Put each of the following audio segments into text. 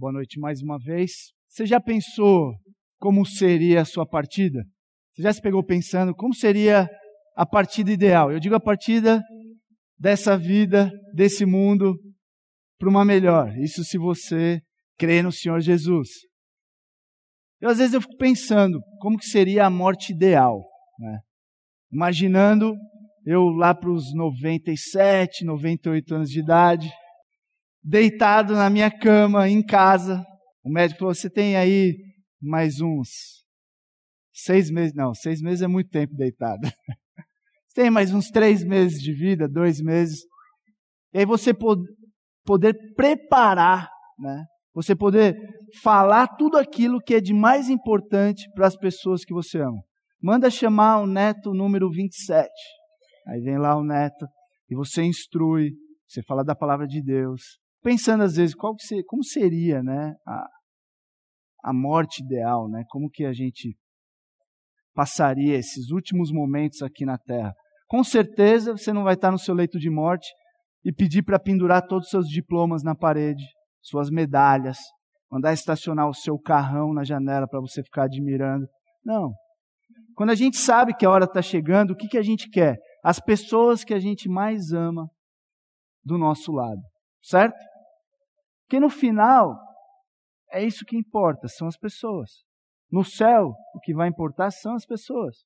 Boa noite mais uma vez. Você já pensou como seria a sua partida? Você já se pegou pensando como seria a partida ideal? Eu digo a partida dessa vida, desse mundo, para uma melhor. Isso se você crê no Senhor Jesus. Eu às vezes eu fico pensando como que seria a morte ideal, né? Imaginando eu lá para os 97, 98 anos de idade, deitado na minha cama em casa. O médico falou: "Você tem aí mais uns seis meses? Não, seis meses é muito tempo deitado. Você tem mais uns três meses de vida, dois meses. E aí você poder preparar, né? Você poder falar tudo aquilo que é de mais importante para as pessoas que você ama. Manda chamar o neto número 27. Aí vem lá o neto e você instrui, você fala da palavra de Deus. Pensando às vezes qual que como seria, né, a, a morte ideal, né? Como que a gente passaria esses últimos momentos aqui na terra? Com certeza você não vai estar no seu leito de morte e pedir para pendurar todos os seus diplomas na parede, suas medalhas, mandar estacionar o seu carrão na janela para você ficar admirando. Não. Quando a gente sabe que a hora está chegando, o que, que a gente quer? As pessoas que a gente mais ama do nosso lado, certo? Porque no final, é isso que importa, são as pessoas. No céu, o que vai importar são as pessoas.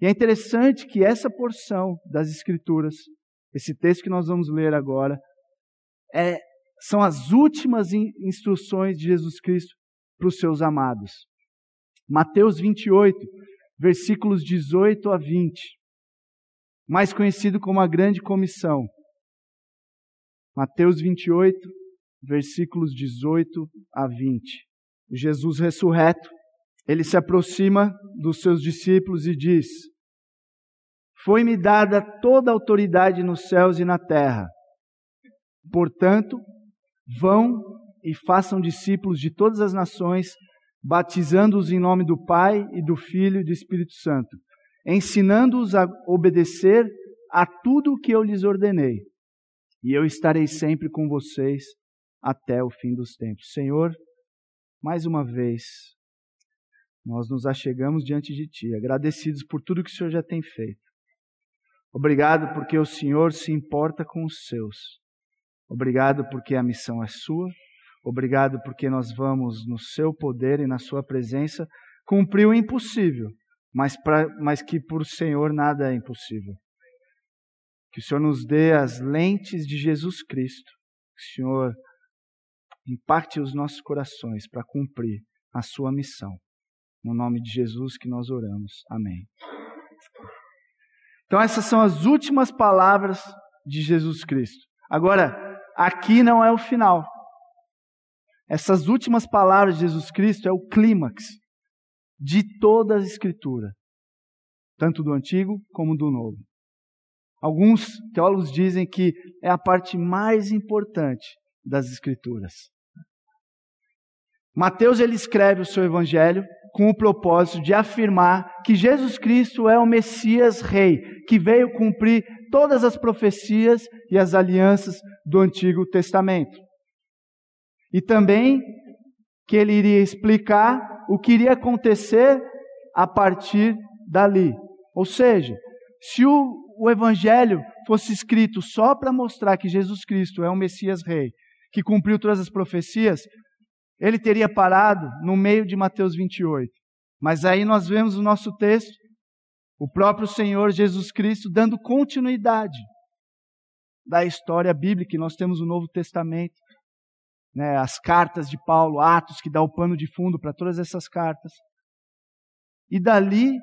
E é interessante que essa porção das Escrituras, esse texto que nós vamos ler agora, é, são as últimas instruções de Jesus Cristo para os seus amados. Mateus 28, versículos 18 a 20, mais conhecido como a Grande Comissão. Mateus 28, versículos 18 a 20. Jesus ressurreto, ele se aproxima dos seus discípulos e diz: Foi-me dada toda a autoridade nos céus e na terra. Portanto, Vão e façam discípulos de todas as nações, batizando-os em nome do Pai e do Filho e do Espírito Santo, ensinando-os a obedecer a tudo o que eu lhes ordenei. E eu estarei sempre com vocês até o fim dos tempos. Senhor, mais uma vez, nós nos achegamos diante de Ti, agradecidos por tudo que o Senhor já tem feito. Obrigado porque o Senhor se importa com os seus. Obrigado porque a missão é sua. Obrigado porque nós vamos, no seu poder e na sua presença, cumprir o impossível, mas, pra, mas que por Senhor nada é impossível. Que o Senhor nos dê as lentes de Jesus Cristo. Que o Senhor impacte os nossos corações para cumprir a sua missão. No nome de Jesus que nós oramos. Amém. Então, essas são as últimas palavras de Jesus Cristo. Agora, aqui não é o final. Essas últimas palavras de Jesus Cristo é o clímax de toda a Escritura, tanto do Antigo como do Novo. Alguns teólogos dizem que é a parte mais importante das Escrituras. Mateus ele escreve o seu evangelho com o propósito de afirmar que Jesus Cristo é o Messias Rei, que veio cumprir todas as profecias e as alianças do Antigo Testamento. E também que ele iria explicar o que iria acontecer a partir dali. Ou seja, se o, o Evangelho fosse escrito só para mostrar que Jesus Cristo é o Messias Rei, que cumpriu todas as profecias, ele teria parado no meio de Mateus 28. Mas aí nós vemos o nosso texto o próprio Senhor Jesus Cristo dando continuidade da história bíblica. Nós temos o Novo Testamento, né, as cartas de Paulo, Atos, que dá o pano de fundo para todas essas cartas. E dali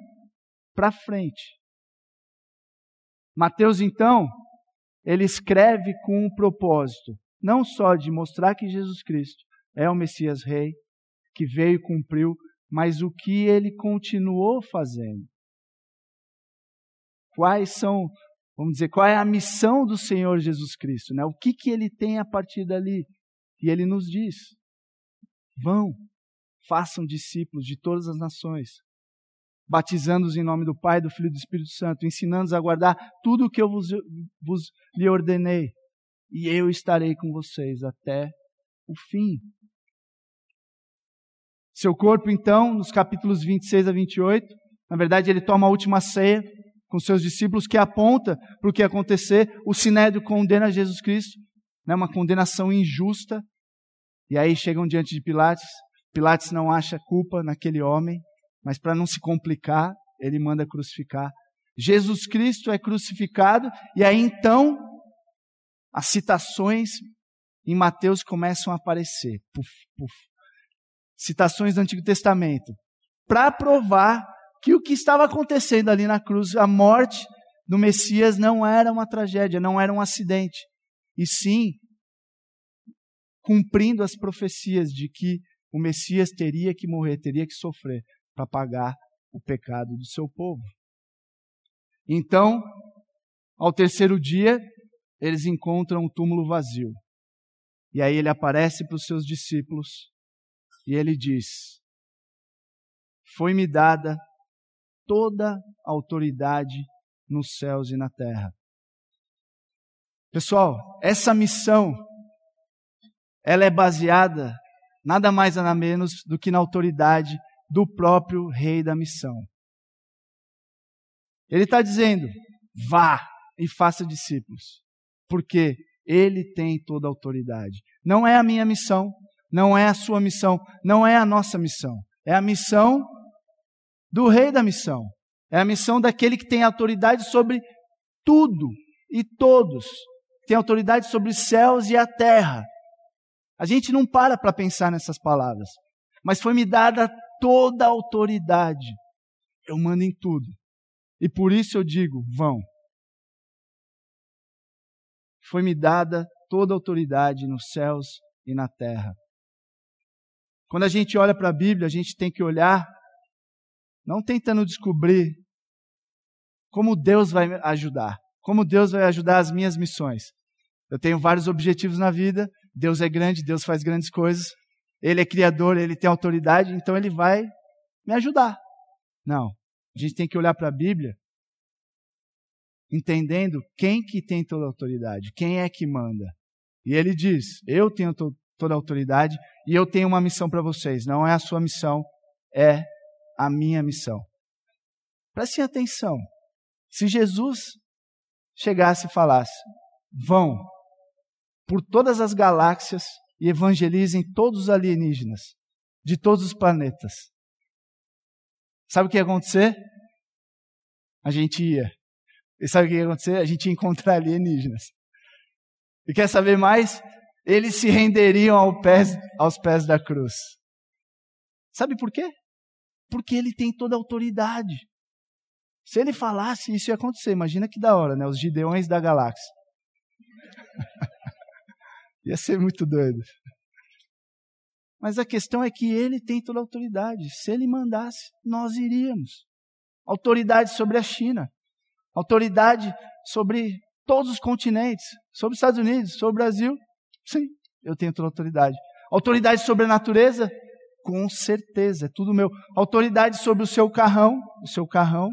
para frente. Mateus, então, ele escreve com um propósito, não só de mostrar que Jesus Cristo é o Messias Rei, que veio e cumpriu, mas o que ele continuou fazendo quais são, vamos dizer, qual é a missão do Senhor Jesus Cristo, né? O que que ele tem a partir dali? E ele nos diz: vão, façam discípulos de todas as nações, batizando-os em nome do Pai, do Filho e do Espírito Santo, ensinando-os a guardar tudo o que eu vos, vos lhe ordenei, e eu estarei com vocês até o fim. Seu corpo, então, nos capítulos 26 a 28, na verdade, ele toma a última ceia com seus discípulos, que aponta para o que acontecer. O Sinédrio condena Jesus Cristo, né, uma condenação injusta. E aí chegam diante de Pilatos. Pilatos não acha culpa naquele homem, mas para não se complicar, ele manda crucificar. Jesus Cristo é crucificado, e aí então as citações em Mateus começam a aparecer. Puf, puf. Citações do Antigo Testamento. Para provar que o que estava acontecendo ali na cruz, a morte do Messias, não era uma tragédia, não era um acidente. E sim, cumprindo as profecias de que o Messias teria que morrer, teria que sofrer para pagar o pecado do seu povo. Então, ao terceiro dia, eles encontram o túmulo vazio. E aí ele aparece para os seus discípulos e ele diz: Foi-me dada toda a autoridade nos céus e na terra. Pessoal, essa missão ela é baseada nada mais nada menos do que na autoridade do próprio rei da missão. Ele está dizendo: vá e faça discípulos, porque ele tem toda a autoridade. Não é a minha missão, não é a sua missão, não é a nossa missão. É a missão do rei da missão. É a missão daquele que tem autoridade sobre tudo e todos. Tem autoridade sobre os céus e a terra. A gente não para para pensar nessas palavras. Mas foi me dada toda a autoridade. Eu mando em tudo. E por isso eu digo: vão. Foi me dada toda a autoridade nos céus e na terra. Quando a gente olha para a Bíblia, a gente tem que olhar não tentando descobrir como Deus vai me ajudar, como Deus vai ajudar as minhas missões. Eu tenho vários objetivos na vida, Deus é grande, Deus faz grandes coisas, Ele é criador, Ele tem autoridade, então Ele vai me ajudar. Não, a gente tem que olhar para a Bíblia entendendo quem que tem toda a autoridade, quem é que manda. E ele diz: Eu tenho to toda a autoridade e eu tenho uma missão para vocês. Não é a sua missão, é a minha missão. Prestem atenção. Se Jesus chegasse e falasse: vão por todas as galáxias e evangelizem todos os alienígenas de todos os planetas. Sabe o que ia acontecer? A gente ia. E sabe o que ia acontecer? A gente ia encontrar alienígenas. E quer saber mais? Eles se renderiam ao pés, aos pés da cruz. Sabe por quê? Porque ele tem toda a autoridade. Se ele falasse, isso ia acontecer. Imagina que da hora, né? Os gideões da galáxia. ia ser muito doido. Mas a questão é que ele tem toda a autoridade. Se ele mandasse, nós iríamos. Autoridade sobre a China. Autoridade sobre todos os continentes. Sobre os Estados Unidos, sobre o Brasil. Sim, eu tenho toda autoridade. Autoridade sobre a natureza? Com certeza, é tudo meu. Autoridade sobre o seu carrão, o seu carrão,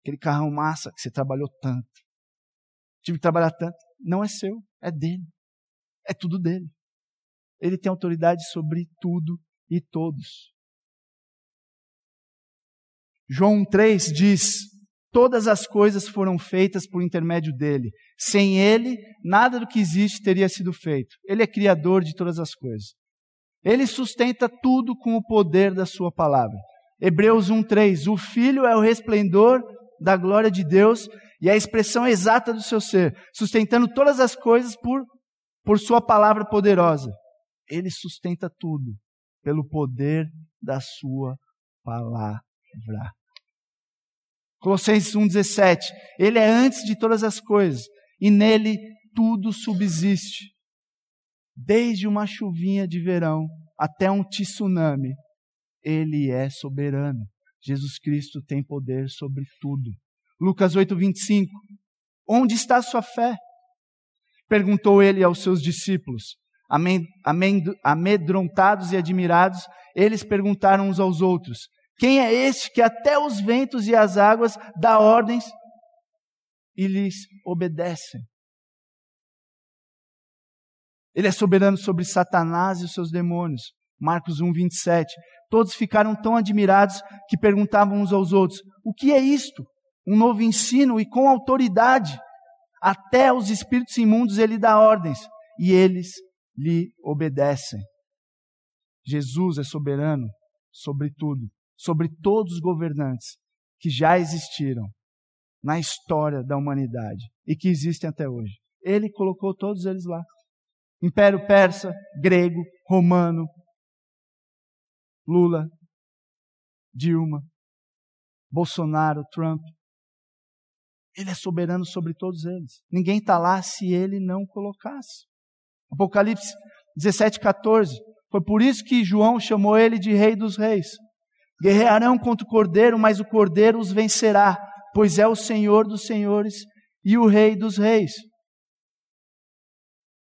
aquele carrão massa que você trabalhou tanto. Tive que trabalhar tanto. Não é seu, é dele. É tudo dele. Ele tem autoridade sobre tudo e todos. João 3 diz: Todas as coisas foram feitas por intermédio dele. Sem ele, nada do que existe teria sido feito. Ele é criador de todas as coisas. Ele sustenta tudo com o poder da sua palavra. Hebreus 1:3 O filho é o resplendor da glória de Deus e a expressão exata do seu ser, sustentando todas as coisas por por sua palavra poderosa. Ele sustenta tudo pelo poder da sua palavra. Colossenses 1:17 Ele é antes de todas as coisas e nele tudo subsiste desde uma chuvinha de verão até um tsunami, ele é soberano. Jesus Cristo tem poder sobre tudo. Lucas 8, 25. Onde está sua fé? Perguntou ele aos seus discípulos. Amedrontados e admirados, eles perguntaram uns aos outros: Quem é este que até os ventos e as águas dá ordens e lhes obedecem? Ele é soberano sobre Satanás e os seus demônios. Marcos 1, 27. Todos ficaram tão admirados que perguntavam uns aos outros: O que é isto? Um novo ensino e com autoridade. Até os espíritos imundos ele dá ordens e eles lhe obedecem. Jesus é soberano sobre tudo, sobre todos os governantes que já existiram na história da humanidade e que existem até hoje. Ele colocou todos eles lá. Império persa, grego, romano, Lula, Dilma, Bolsonaro, Trump. Ele é soberano sobre todos eles. Ninguém está lá se ele não colocasse. Apocalipse 17, 14. Foi por isso que João chamou ele de Rei dos Reis. Guerrearão contra o cordeiro, mas o cordeiro os vencerá, pois é o Senhor dos senhores e o Rei dos reis.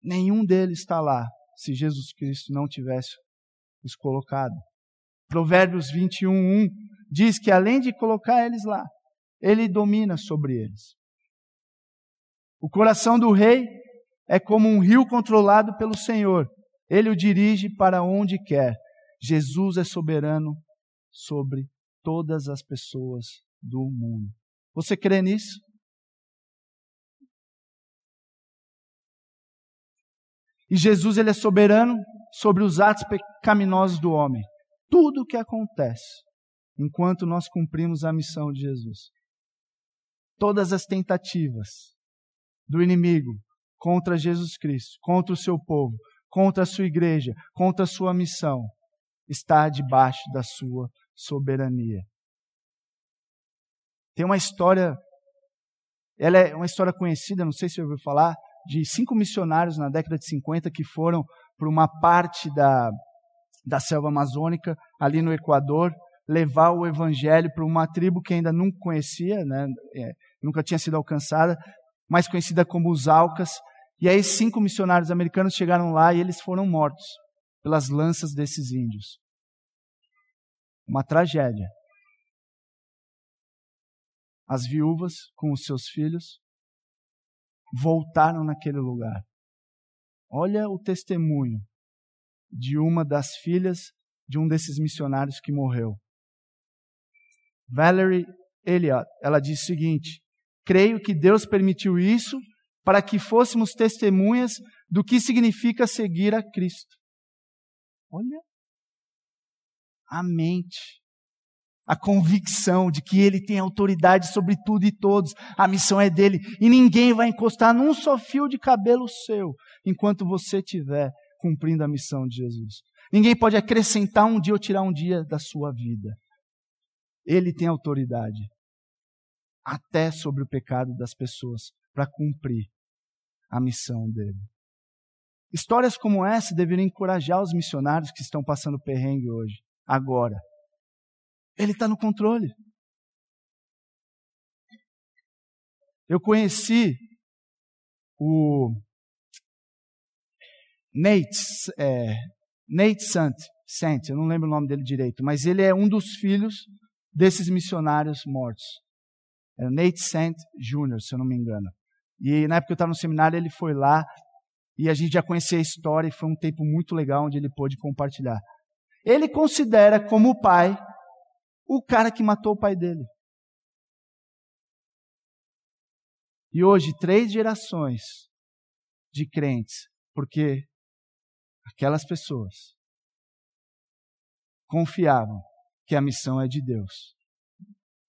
Nenhum deles está lá se Jesus Cristo não tivesse os colocado. Provérbios 21, 1 diz que além de colocar eles lá, ele domina sobre eles. O coração do rei é como um rio controlado pelo Senhor. Ele o dirige para onde quer. Jesus é soberano sobre todas as pessoas do mundo. Você crê nisso? E Jesus ele é soberano sobre os atos pecaminosos do homem. Tudo o que acontece enquanto nós cumprimos a missão de Jesus. Todas as tentativas do inimigo contra Jesus Cristo, contra o seu povo, contra a sua igreja, contra a sua missão, está debaixo da sua soberania. Tem uma história, ela é uma história conhecida, não sei se você ouviu falar, de cinco missionários na década de 50 que foram para uma parte da, da selva amazônica, ali no Equador, levar o evangelho para uma tribo que ainda nunca conhecia, né, é, nunca tinha sido alcançada, mais conhecida como os Alcas. E aí cinco missionários americanos chegaram lá e eles foram mortos pelas lanças desses índios. Uma tragédia. As viúvas com os seus filhos voltaram naquele lugar. Olha o testemunho de uma das filhas de um desses missionários que morreu. Valerie Elliot, ela diz o seguinte: Creio que Deus permitiu isso para que fôssemos testemunhas do que significa seguir a Cristo. Olha a mente, a convicção de que Ele tem autoridade sobre tudo e todos, a missão é dele e ninguém vai encostar num só fio de cabelo seu enquanto você estiver cumprindo a missão de Jesus. Ninguém pode acrescentar um dia ou tirar um dia da sua vida. Ele tem autoridade até sobre o pecado das pessoas para cumprir a missão dele. Histórias como essa deveriam encorajar os missionários que estão passando perrengue hoje, agora. Ele está no controle. Eu conheci o Nate, é, Nate Sant, Sant, eu não lembro o nome dele direito, mas ele é um dos filhos desses missionários mortos. É Nate Sant Jr., se eu não me engano. E na época que eu estava no seminário, ele foi lá e a gente já conhecia a história e foi um tempo muito legal onde ele pôde compartilhar. Ele considera como pai o cara que matou o pai dele. E hoje, três gerações de crentes, porque aquelas pessoas confiavam que a missão é de Deus.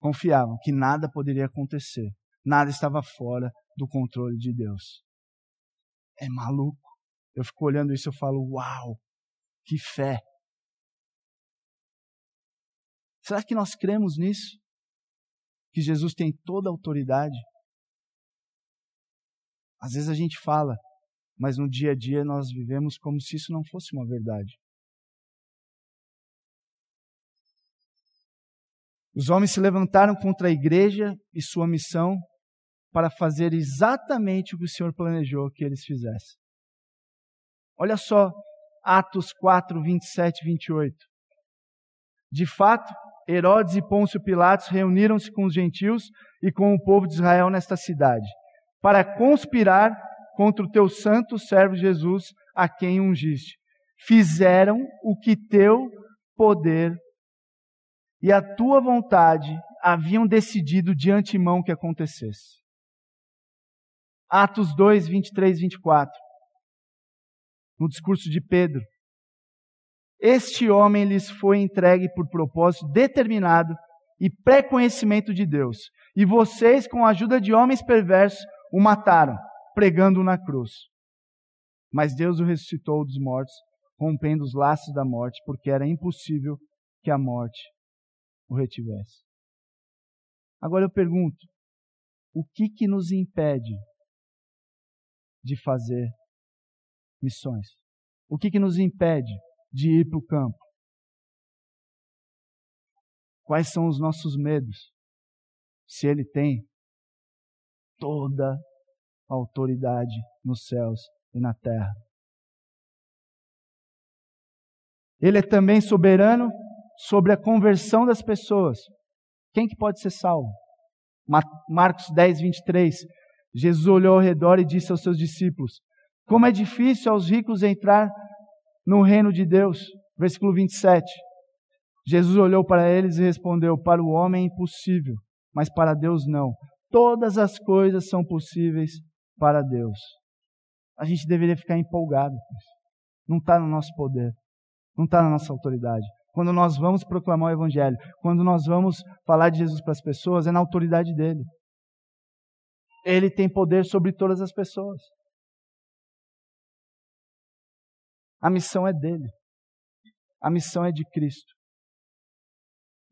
Confiavam que nada poderia acontecer, nada estava fora do controle de Deus. É maluco. Eu fico olhando isso e falo, uau, que fé. Será que nós cremos nisso? Que Jesus tem toda a autoridade? Às vezes a gente fala, mas no dia a dia nós vivemos como se isso não fosse uma verdade. Os homens se levantaram contra a igreja e sua missão para fazer exatamente o que o Senhor planejou que eles fizessem. Olha só, Atos 4, 27 e 28. De fato, Herodes e Pôncio Pilatos reuniram-se com os gentios e com o povo de Israel nesta cidade, para conspirar contra o teu santo servo Jesus, a quem ungiste. Fizeram o que teu poder e a tua vontade haviam decidido de antemão que acontecesse. Atos 2, 23, 24. No discurso de Pedro. Este homem lhes foi entregue por propósito determinado e pré-conhecimento de Deus. E vocês, com a ajuda de homens perversos, o mataram, pregando-o na cruz. Mas Deus o ressuscitou dos mortos, rompendo os laços da morte, porque era impossível que a morte o retivesse. Agora eu pergunto: o que que nos impede de fazer missões? O que que nos impede de ir para o campo? Quais são os nossos medos? Se Ele tem toda a autoridade nos céus e na terra. Ele é também soberano sobre a conversão das pessoas. Quem que pode ser salvo? Marcos 10, 23. Jesus olhou ao redor e disse aos seus discípulos: Como é difícil aos ricos entrar no reino de Deus. Versículo 27. Jesus olhou para eles e respondeu: Para o homem é impossível, mas para Deus não. Todas as coisas são possíveis para Deus. A gente deveria ficar empolgado. Não está no nosso poder, não está na nossa autoridade. Quando nós vamos proclamar o Evangelho, quando nós vamos falar de Jesus para as pessoas, é na autoridade dele. Ele tem poder sobre todas as pessoas. A missão é dele. A missão é de Cristo.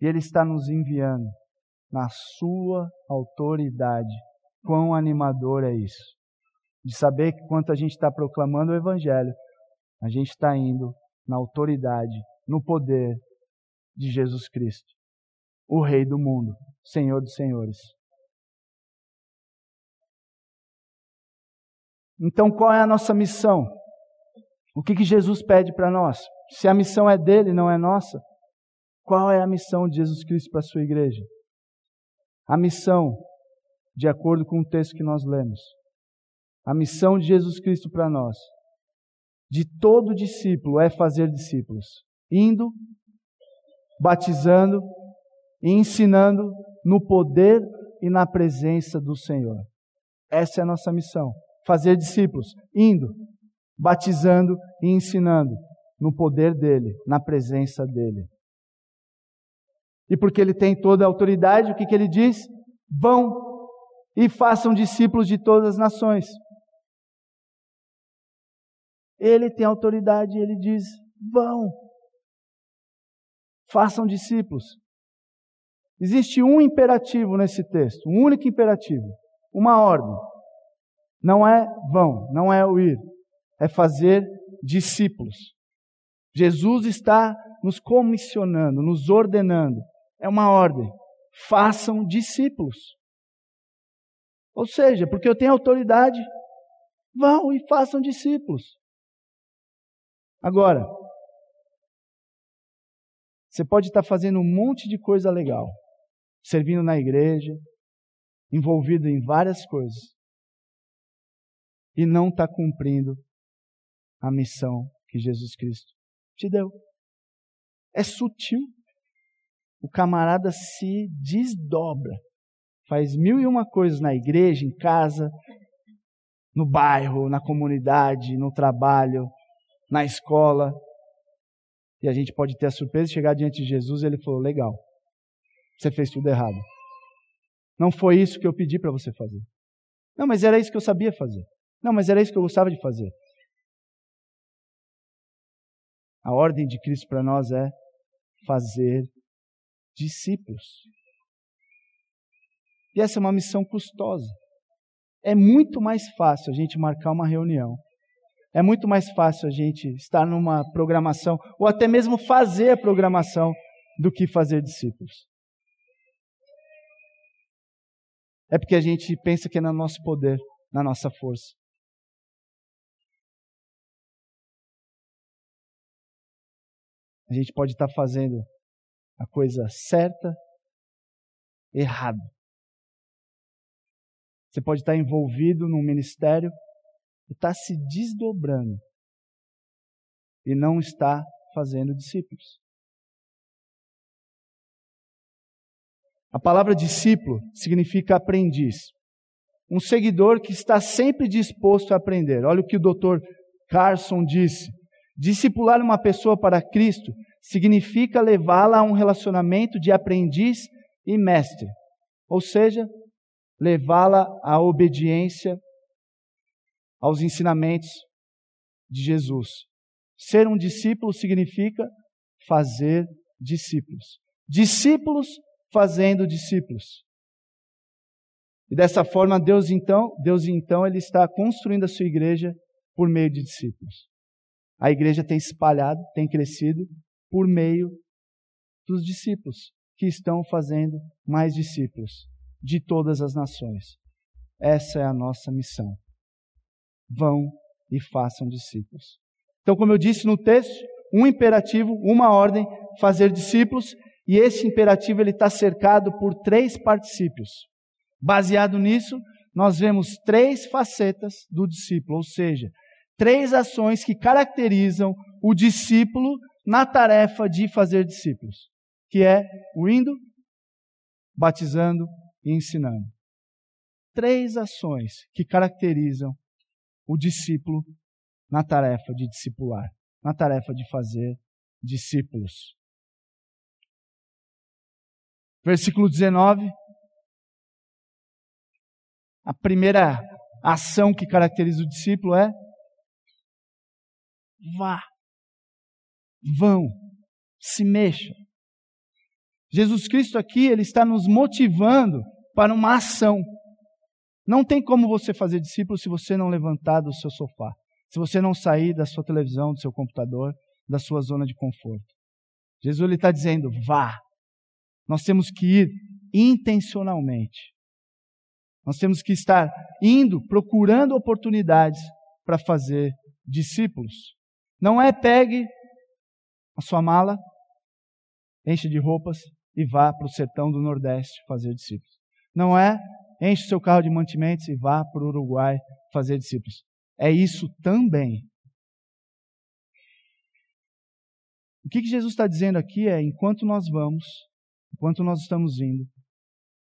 E Ele está nos enviando na Sua autoridade. Quão animador é isso! De saber que quanto a gente está proclamando o Evangelho, a gente está indo na autoridade, no poder de Jesus Cristo, o Rei do mundo, Senhor dos Senhores. Então, qual é a nossa missão? O que, que Jesus pede para nós? Se a missão é dele, não é nossa, qual é a missão de Jesus Cristo para a sua igreja? A missão, de acordo com o texto que nós lemos, a missão de Jesus Cristo para nós, de todo discípulo, é fazer discípulos, indo, batizando e ensinando no poder e na presença do Senhor. Essa é a nossa missão. Fazer discípulos, indo, batizando e ensinando no poder dele, na presença dele. E porque ele tem toda a autoridade, o que, que ele diz? Vão e façam discípulos de todas as nações. Ele tem autoridade ele diz: vão, façam discípulos. Existe um imperativo nesse texto, um único imperativo, uma ordem. Não é vão, não é o ir, é fazer discípulos. Jesus está nos comissionando, nos ordenando. É uma ordem. Façam discípulos. Ou seja, porque eu tenho autoridade, vão e façam discípulos. Agora, você pode estar fazendo um monte de coisa legal, servindo na igreja, envolvido em várias coisas, e não está cumprindo a missão que Jesus Cristo te deu. É sutil. O camarada se desdobra. Faz mil e uma coisas na igreja, em casa, no bairro, na comunidade, no trabalho, na escola. E a gente pode ter a surpresa de chegar diante de Jesus e ele falou: legal, você fez tudo errado. Não foi isso que eu pedi para você fazer. Não, mas era isso que eu sabia fazer. Não, mas era isso que eu gostava de fazer. A ordem de Cristo para nós é fazer discípulos. E essa é uma missão custosa. É muito mais fácil a gente marcar uma reunião. É muito mais fácil a gente estar numa programação, ou até mesmo fazer a programação, do que fazer discípulos. É porque a gente pensa que é no nosso poder, na nossa força. A gente pode estar fazendo a coisa certa, errado. Você pode estar envolvido num ministério está se desdobrando e não está fazendo discípulos. A palavra discípulo significa aprendiz. Um seguidor que está sempre disposto a aprender. Olha o que o Dr. Carson disse. Discipular uma pessoa para Cristo significa levá-la a um relacionamento de aprendiz e mestre. Ou seja, levá-la à obediência aos ensinamentos de Jesus. Ser um discípulo significa fazer discípulos. Discípulos fazendo discípulos. E dessa forma Deus então, Deus então ele está construindo a sua igreja por meio de discípulos. A igreja tem espalhado, tem crescido por meio dos discípulos que estão fazendo mais discípulos de todas as nações. Essa é a nossa missão. Vão e façam discípulos. Então, como eu disse no texto, um imperativo, uma ordem, fazer discípulos, e esse imperativo ele está cercado por três particípios. Baseado nisso, nós vemos três facetas do discípulo, ou seja, três ações que caracterizam o discípulo na tarefa de fazer discípulos, que é o indo, batizando e ensinando. Três ações que caracterizam o discípulo na tarefa de discipular, na tarefa de fazer discípulos. Versículo 19. A primeira ação que caracteriza o discípulo é vá, vão, se mexam. Jesus Cristo aqui, ele está nos motivando para uma ação. Não tem como você fazer discípulo se você não levantar do seu sofá, se você não sair da sua televisão, do seu computador, da sua zona de conforto. Jesus ele está dizendo: vá. Nós temos que ir intencionalmente. Nós temos que estar indo, procurando oportunidades para fazer discípulos. Não é pegue a sua mala, enche de roupas e vá para o sertão do Nordeste fazer discípulos. Não é enche seu carro de mantimentos e vá para o Uruguai fazer discípulos. É isso também. O que, que Jesus está dizendo aqui é: enquanto nós vamos, enquanto nós estamos indo,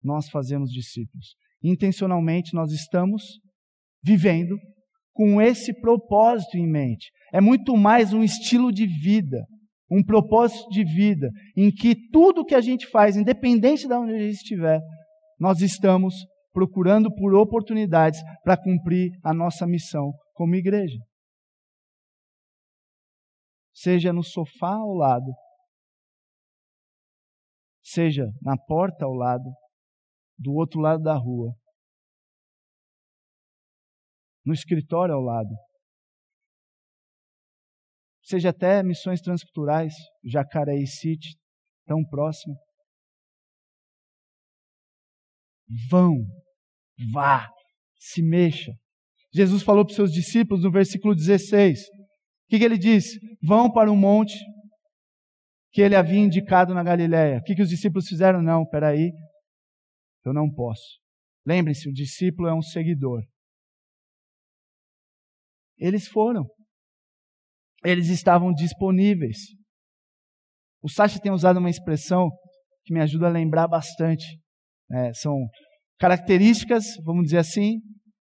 nós fazemos discípulos. Intencionalmente nós estamos vivendo com esse propósito em mente. É muito mais um estilo de vida, um propósito de vida, em que tudo que a gente faz, independente de onde a gente estiver, nós estamos procurando por oportunidades para cumprir a nossa missão como igreja. Seja no sofá ao lado, seja na porta ao lado, do outro lado da rua, no escritório ao lado. Seja até missões transculturais, Jacareí City, tão próximo. Vão, vá, se mexa. Jesus falou para os seus discípulos no versículo 16. O que, que ele disse? Vão para o monte que ele havia indicado na Galiléia. O que, que os discípulos fizeram? Não, peraí, eu não posso. Lembre-se, o discípulo é um seguidor. Eles foram. Eles estavam disponíveis. O Sacha tem usado uma expressão que me ajuda a lembrar bastante. É, são características, vamos dizer assim,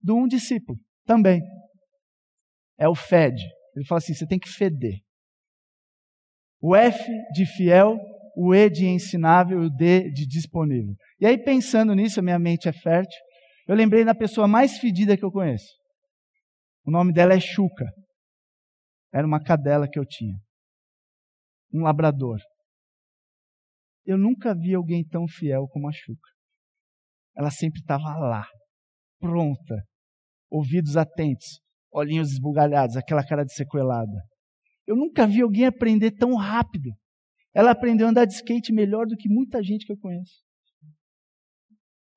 de um discípulo também. É o fede. Ele fala assim: você tem que feder. O F de fiel, o E de ensinável e o D de disponível. E aí, pensando nisso, a minha mente é fértil. Eu lembrei da pessoa mais fedida que eu conheço. O nome dela é Chuca. Era uma cadela que eu tinha. Um labrador. Eu nunca vi alguém tão fiel como a Chuca. Ela sempre estava lá, pronta, ouvidos atentos, olhinhos esbugalhados, aquela cara de sequelada. Eu nunca vi alguém aprender tão rápido. Ela aprendeu a andar de skate melhor do que muita gente que eu conheço.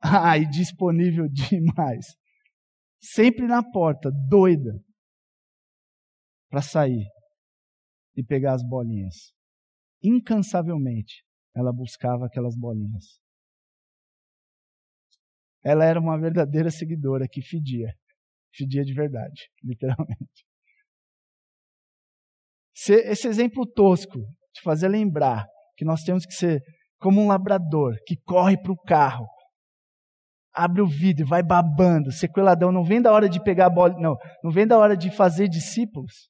E disponível demais sempre na porta, doida, para sair e pegar as bolinhas. Incansavelmente, ela buscava aquelas bolinhas. Ela era uma verdadeira seguidora que fedia. fedia de verdade, literalmente. Esse exemplo tosco de fazer lembrar que nós temos que ser como um labrador que corre para o carro, abre o vidro vai babando, sequeladão, não vem da hora de pegar a bola, não, não vem da hora de fazer discípulos.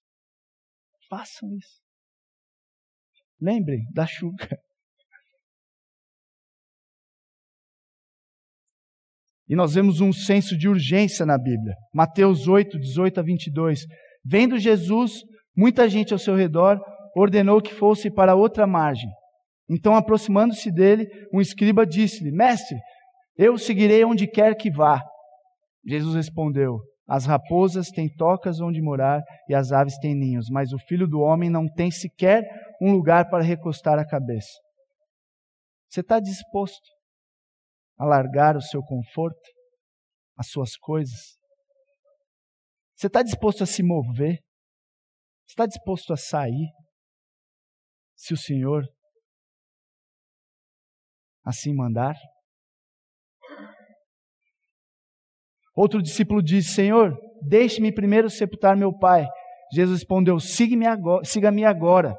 Façam isso. Lembrem da Xuca. E nós vemos um senso de urgência na Bíblia. Mateus 8, 18 a 22. Vendo Jesus, muita gente ao seu redor, ordenou que fosse para outra margem. Então, aproximando-se dele, um escriba disse-lhe: Mestre, eu seguirei onde quer que vá. Jesus respondeu: As raposas têm tocas onde morar e as aves têm ninhos, mas o filho do homem não tem sequer um lugar para recostar a cabeça. Você está disposto a largar o seu conforto, as suas coisas? Você está disposto a se mover? Você está disposto a sair? Se o Senhor assim mandar? Outro discípulo disse: Senhor, deixe-me primeiro sepultar meu pai. Jesus respondeu: Siga-me agora, siga agora.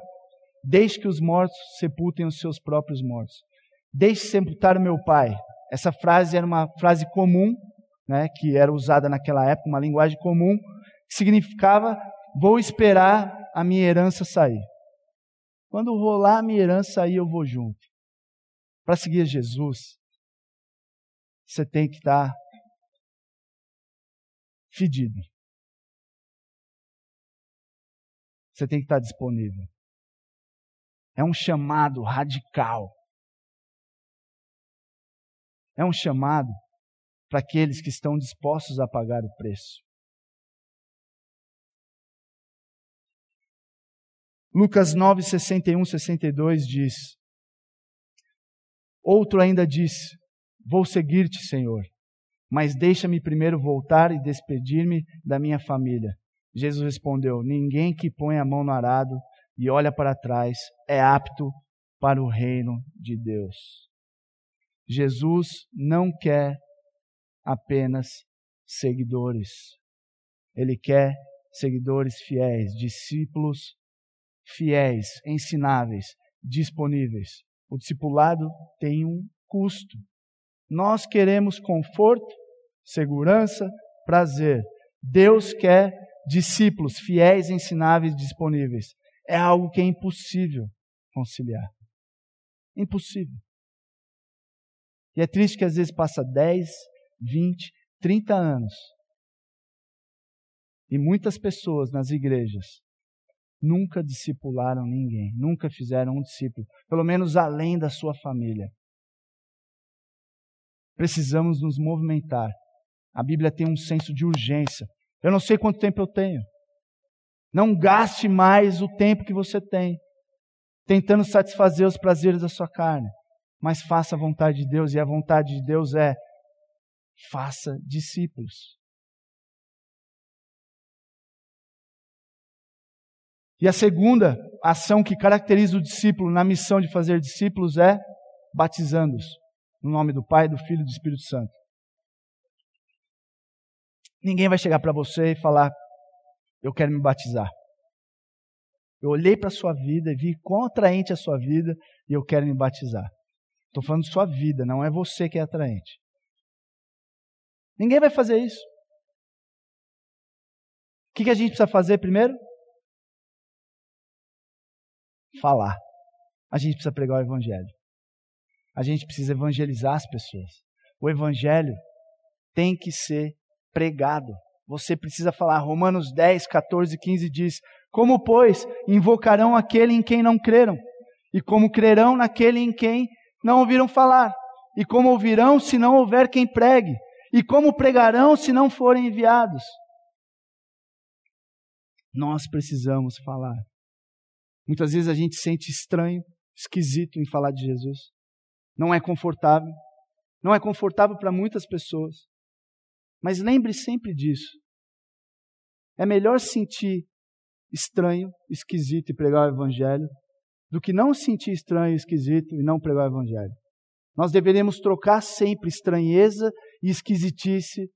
Deixe que os mortos sepultem os seus próprios mortos. Deixe sepultar meu pai. Essa frase era uma frase comum, né, que era usada naquela época, uma linguagem comum, que significava: Vou esperar a minha herança sair. Quando rolar a minha herança sair, eu vou junto. Para seguir Jesus, você tem que estar fedido. Você tem que estar disponível. É um chamado radical. É um chamado para aqueles que estão dispostos a pagar o preço. Lucas 9, 61, 62 diz: Outro ainda disse: Vou seguir-te, Senhor, mas deixa-me primeiro voltar e despedir-me da minha família. Jesus respondeu: Ninguém que põe a mão no arado e olha para trás é apto para o reino de Deus. Jesus não quer apenas seguidores. Ele quer seguidores fiéis, discípulos fiéis, ensináveis, disponíveis. O discipulado tem um custo. Nós queremos conforto, segurança, prazer. Deus quer discípulos fiéis, ensináveis, disponíveis. É algo que é impossível conciliar. Impossível. E é triste que às vezes passa 10, 20, 30 anos. E muitas pessoas nas igrejas nunca discipularam ninguém, nunca fizeram um discípulo, pelo menos além da sua família. Precisamos nos movimentar. A Bíblia tem um senso de urgência. Eu não sei quanto tempo eu tenho. Não gaste mais o tempo que você tem tentando satisfazer os prazeres da sua carne, mas faça a vontade de Deus, e a vontade de Deus é faça discípulos. E a segunda ação que caracteriza o discípulo na missão de fazer discípulos é batizando-os no nome do Pai, do Filho e do Espírito Santo. Ninguém vai chegar para você e falar: Eu quero me batizar. Eu olhei para a sua vida e vi quão atraente é a sua vida e eu quero me batizar. Estou falando de sua vida, não é você que é atraente. Ninguém vai fazer isso. O que, que a gente precisa fazer primeiro? falar. A gente precisa pregar o Evangelho. A gente precisa evangelizar as pessoas. O Evangelho tem que ser pregado. Você precisa falar. Romanos 10, 14 e 15 diz: Como, pois, invocarão aquele em quem não creram? E como crerão naquele em quem não ouviram falar? E como ouvirão se não houver quem pregue? E como pregarão se não forem enviados? Nós precisamos falar. Muitas vezes a gente se sente estranho, esquisito em falar de Jesus. Não é confortável. Não é confortável para muitas pessoas. Mas lembre sempre disso. É melhor sentir estranho, esquisito e pregar o Evangelho do que não sentir estranho, esquisito e não pregar o Evangelho. Nós deveríamos trocar sempre estranheza e esquisitice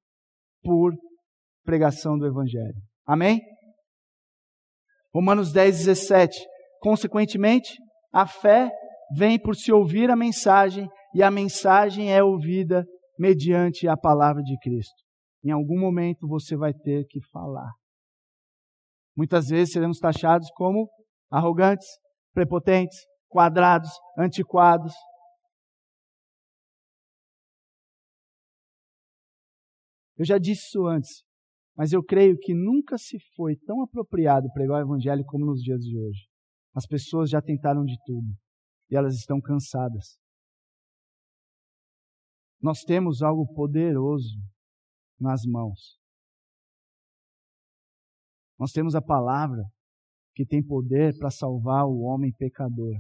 por pregação do Evangelho. Amém? Romanos 10, 17. Consequentemente, a fé vem por se ouvir a mensagem, e a mensagem é ouvida mediante a palavra de Cristo. Em algum momento você vai ter que falar. Muitas vezes seremos taxados como arrogantes, prepotentes, quadrados, antiquados. Eu já disse isso antes, mas eu creio que nunca se foi tão apropriado pregar o Evangelho como nos dias de hoje. As pessoas já tentaram de tudo e elas estão cansadas. Nós temos algo poderoso nas mãos. Nós temos a palavra que tem poder para salvar o homem pecador.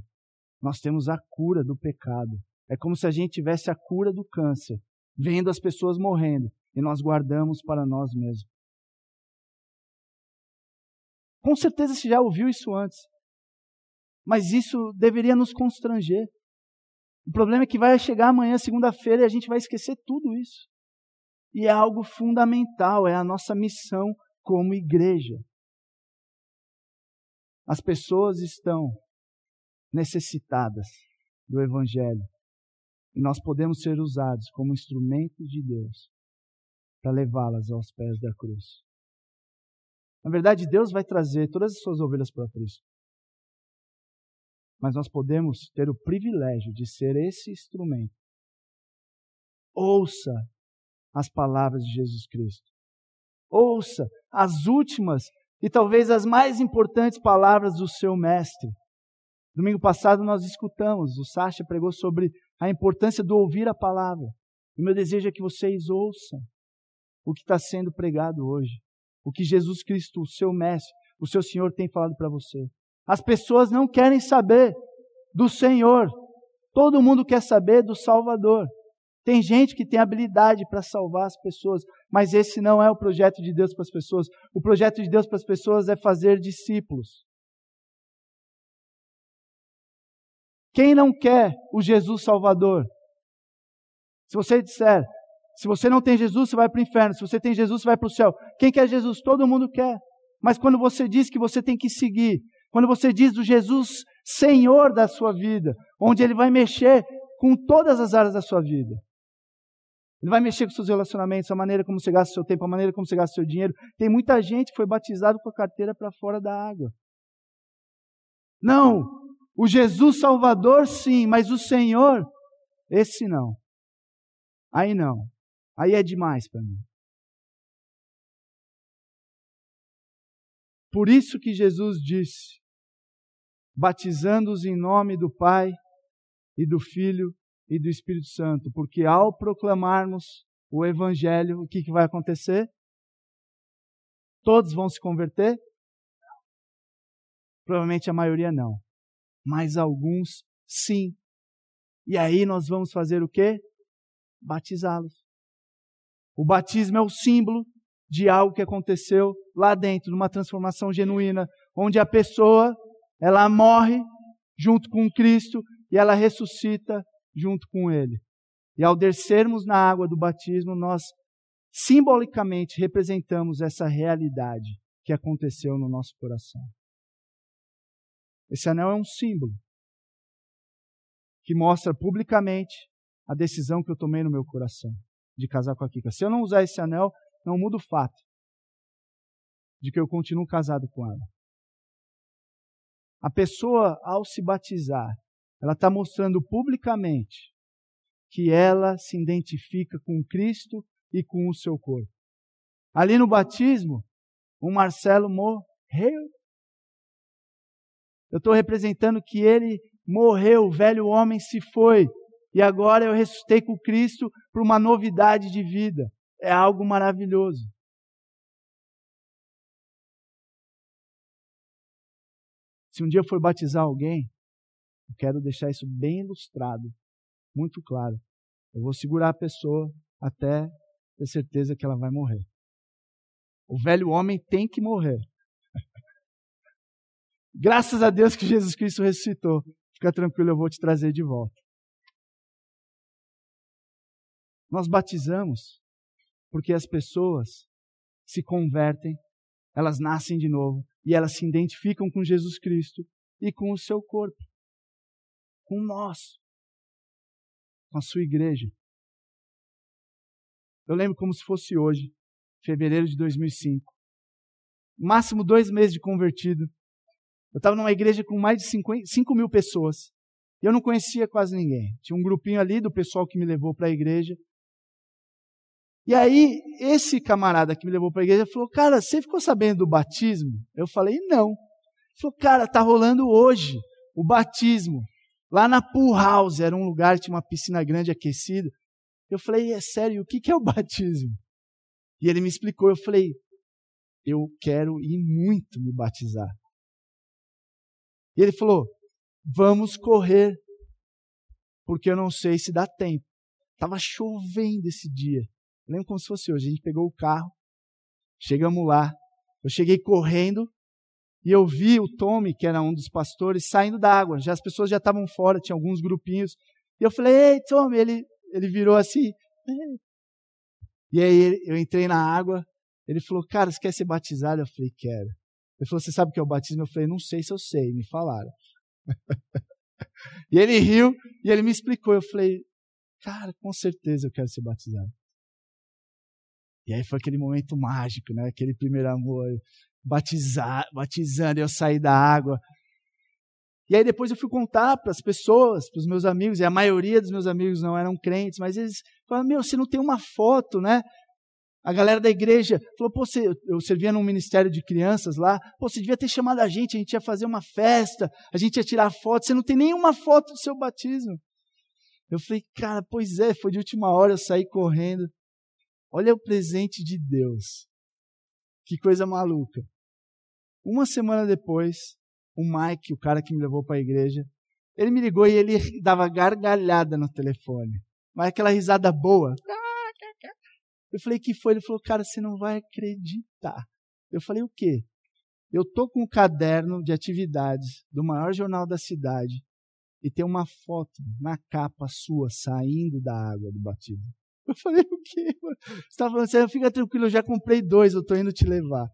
Nós temos a cura do pecado. É como se a gente tivesse a cura do câncer, vendo as pessoas morrendo e nós guardamos para nós mesmos. Com certeza você já ouviu isso antes, mas isso deveria nos constranger. O problema é que vai chegar amanhã, segunda-feira, e a gente vai esquecer tudo isso. E é algo fundamental, é a nossa missão como igreja. As pessoas estão necessitadas do Evangelho. E nós podemos ser usados como instrumentos de Deus para levá-las aos pés da cruz. Na verdade, Deus vai trazer todas as suas ovelhas para Cristo. Mas nós podemos ter o privilégio de ser esse instrumento. Ouça as palavras de Jesus Cristo. Ouça as últimas e talvez as mais importantes palavras do seu mestre. Domingo passado nós escutamos, o Sacha pregou sobre a importância do ouvir a palavra. O meu desejo é que vocês ouçam o que está sendo pregado hoje, o que Jesus Cristo, o seu mestre, o seu Senhor tem falado para você. As pessoas não querem saber do Senhor, todo mundo quer saber do Salvador. Tem gente que tem habilidade para salvar as pessoas, mas esse não é o projeto de Deus para as pessoas. O projeto de Deus para as pessoas é fazer discípulos. Quem não quer o Jesus Salvador? Se você disser, se você não tem Jesus, você vai para o inferno. Se você tem Jesus, você vai para o céu. Quem quer Jesus? Todo mundo quer. Mas quando você diz que você tem que seguir, quando você diz do Jesus Senhor da sua vida, onde Ele vai mexer com todas as áreas da sua vida, ele vai mexer com seus relacionamentos, a maneira como você gasta seu tempo, a maneira como você gasta seu dinheiro. Tem muita gente que foi batizado com a carteira para fora da água. Não, o Jesus Salvador sim, mas o Senhor, esse não. Aí não. Aí é demais para mim. Por isso que Jesus disse: batizando-os em nome do Pai e do Filho e do Espírito Santo, porque ao proclamarmos o Evangelho, o que, que vai acontecer? Todos vão se converter? Provavelmente a maioria não, mas alguns sim. E aí nós vamos fazer o quê? Batizá-los. O batismo é o símbolo de algo que aconteceu lá dentro, numa transformação genuína, onde a pessoa ela morre junto com Cristo e ela ressuscita junto com ele. E ao descermos na água do batismo, nós simbolicamente representamos essa realidade que aconteceu no nosso coração. Esse anel é um símbolo que mostra publicamente a decisão que eu tomei no meu coração de casar com a Kika. Se eu não usar esse anel, não muda o fato de que eu continuo casado com ela. A pessoa, ao se batizar, ela está mostrando publicamente que ela se identifica com Cristo e com o seu corpo. Ali no batismo, o Marcelo morreu. Eu estou representando que ele morreu, o velho homem se foi. E agora eu ressuscitei com Cristo para uma novidade de vida. É algo maravilhoso. Se um dia eu for batizar alguém, eu quero deixar isso bem ilustrado, muito claro. Eu vou segurar a pessoa até ter certeza que ela vai morrer. O velho homem tem que morrer. Graças a Deus que Jesus Cristo ressuscitou. Fica tranquilo, eu vou te trazer de volta. Nós batizamos porque as pessoas se convertem, elas nascem de novo e elas se identificam com Jesus Cristo e com o seu corpo, com nós, com a sua igreja. Eu lembro como se fosse hoje, fevereiro de 2005. Máximo dois meses de convertido. Eu estava numa igreja com mais de 5 mil pessoas. E eu não conhecia quase ninguém. Tinha um grupinho ali do pessoal que me levou para a igreja. E aí, esse camarada que me levou para a igreja falou: Cara, você ficou sabendo do batismo? Eu falei: Não. Ele falou: Cara, tá rolando hoje o batismo. Lá na Pool House, era um lugar, tinha uma piscina grande aquecida. Eu falei: É sério, o que é o batismo? E ele me explicou. Eu falei: Eu quero ir muito me batizar. E ele falou: Vamos correr, porque eu não sei se dá tempo. Tava chovendo esse dia. Eu lembro como se fosse hoje. A gente pegou o carro, chegamos lá. Eu cheguei correndo e eu vi o Tommy, que era um dos pastores, saindo da água. Já as pessoas já estavam fora, tinha alguns grupinhos. E eu falei: Ei, Tommy, ele, ele virou assim. E aí eu entrei na água. Ele falou: Cara, você quer ser batizado? Eu falei: Quero. Ele falou: Você sabe o que é o batismo? Eu falei: Não sei se eu sei, me falaram. e ele riu e ele me explicou. Eu falei: Cara, com certeza eu quero ser batizado. E aí foi aquele momento mágico, né? Aquele primeiro amor, batizar, batizando, eu saí da água. E aí depois eu fui contar para as pessoas, para os meus amigos, e a maioria dos meus amigos não eram crentes, mas eles falaram, meu, você não tem uma foto, né? A galera da igreja falou, pô, você, eu servia num ministério de crianças lá, pô, você devia ter chamado a gente, a gente ia fazer uma festa, a gente ia tirar foto, você não tem nenhuma foto do seu batismo. Eu falei, cara, pois é, foi de última hora, eu saí correndo. Olha o presente de Deus. Que coisa maluca. Uma semana depois, o Mike, o cara que me levou para a igreja, ele me ligou e ele dava gargalhada no telefone. Mas aquela risada boa. Eu falei, que foi? Ele falou, cara, você não vai acreditar. Eu falei, o quê? Eu tô com um caderno de atividades do maior jornal da cidade e tem uma foto na capa sua saindo da água do batido. Eu falei, o quê? Você está falando assim, fica tranquilo, eu já comprei dois, eu estou indo te levar.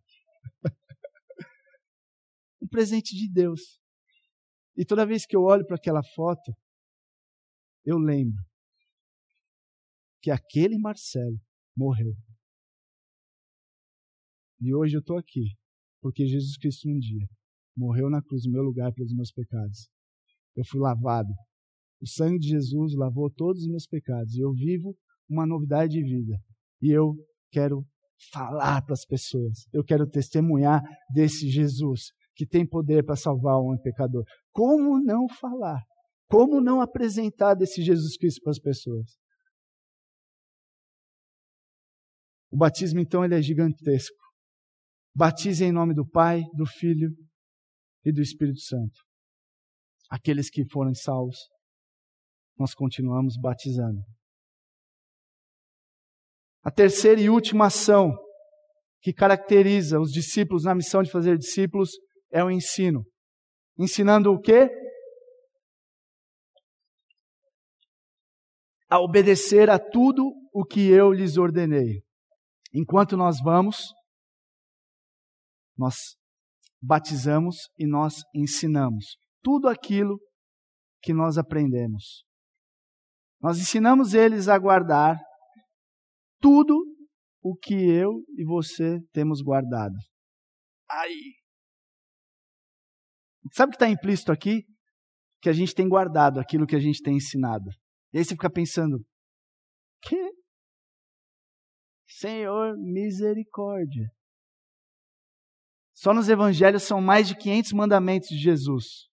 Um presente de Deus. E toda vez que eu olho para aquela foto, eu lembro que aquele Marcelo morreu. E hoje eu estou aqui, porque Jesus Cristo um dia morreu na cruz no meu lugar pelos meus pecados. Eu fui lavado. O sangue de Jesus lavou todos os meus pecados. E eu vivo uma novidade de vida. E eu quero falar para as pessoas. Eu quero testemunhar desse Jesus que tem poder para salvar homem pecador. Como não falar? Como não apresentar desse Jesus Cristo para as pessoas? O batismo, então, ele é gigantesco. Batize em nome do Pai, do Filho e do Espírito Santo. Aqueles que foram salvos, nós continuamos batizando. A terceira e última ação que caracteriza os discípulos na missão de fazer discípulos é o ensino. Ensinando o quê? A obedecer a tudo o que eu lhes ordenei. Enquanto nós vamos, nós batizamos e nós ensinamos tudo aquilo que nós aprendemos. Nós ensinamos eles a guardar tudo o que eu e você temos guardado. Aí. Sabe o que está implícito aqui? Que a gente tem guardado aquilo que a gente tem ensinado. E aí você fica pensando: que? Senhor, misericórdia. Só nos evangelhos são mais de 500 mandamentos de Jesus.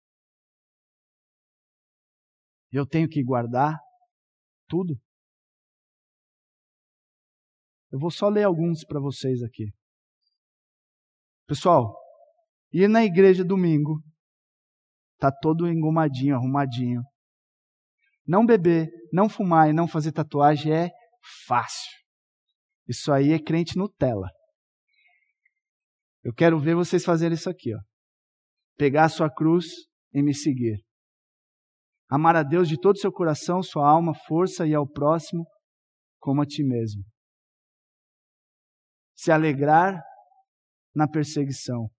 Eu tenho que guardar tudo? Eu vou só ler alguns para vocês aqui. Pessoal, ir na igreja domingo, tá todo engomadinho, arrumadinho. Não beber, não fumar e não fazer tatuagem é fácil. Isso aí é crente Nutella. Eu quero ver vocês fazerem isso aqui, ó. Pegar a sua cruz e me seguir. Amar a Deus de todo o seu coração, sua alma, força e ao próximo como a ti mesmo. se alegrar na perseguição,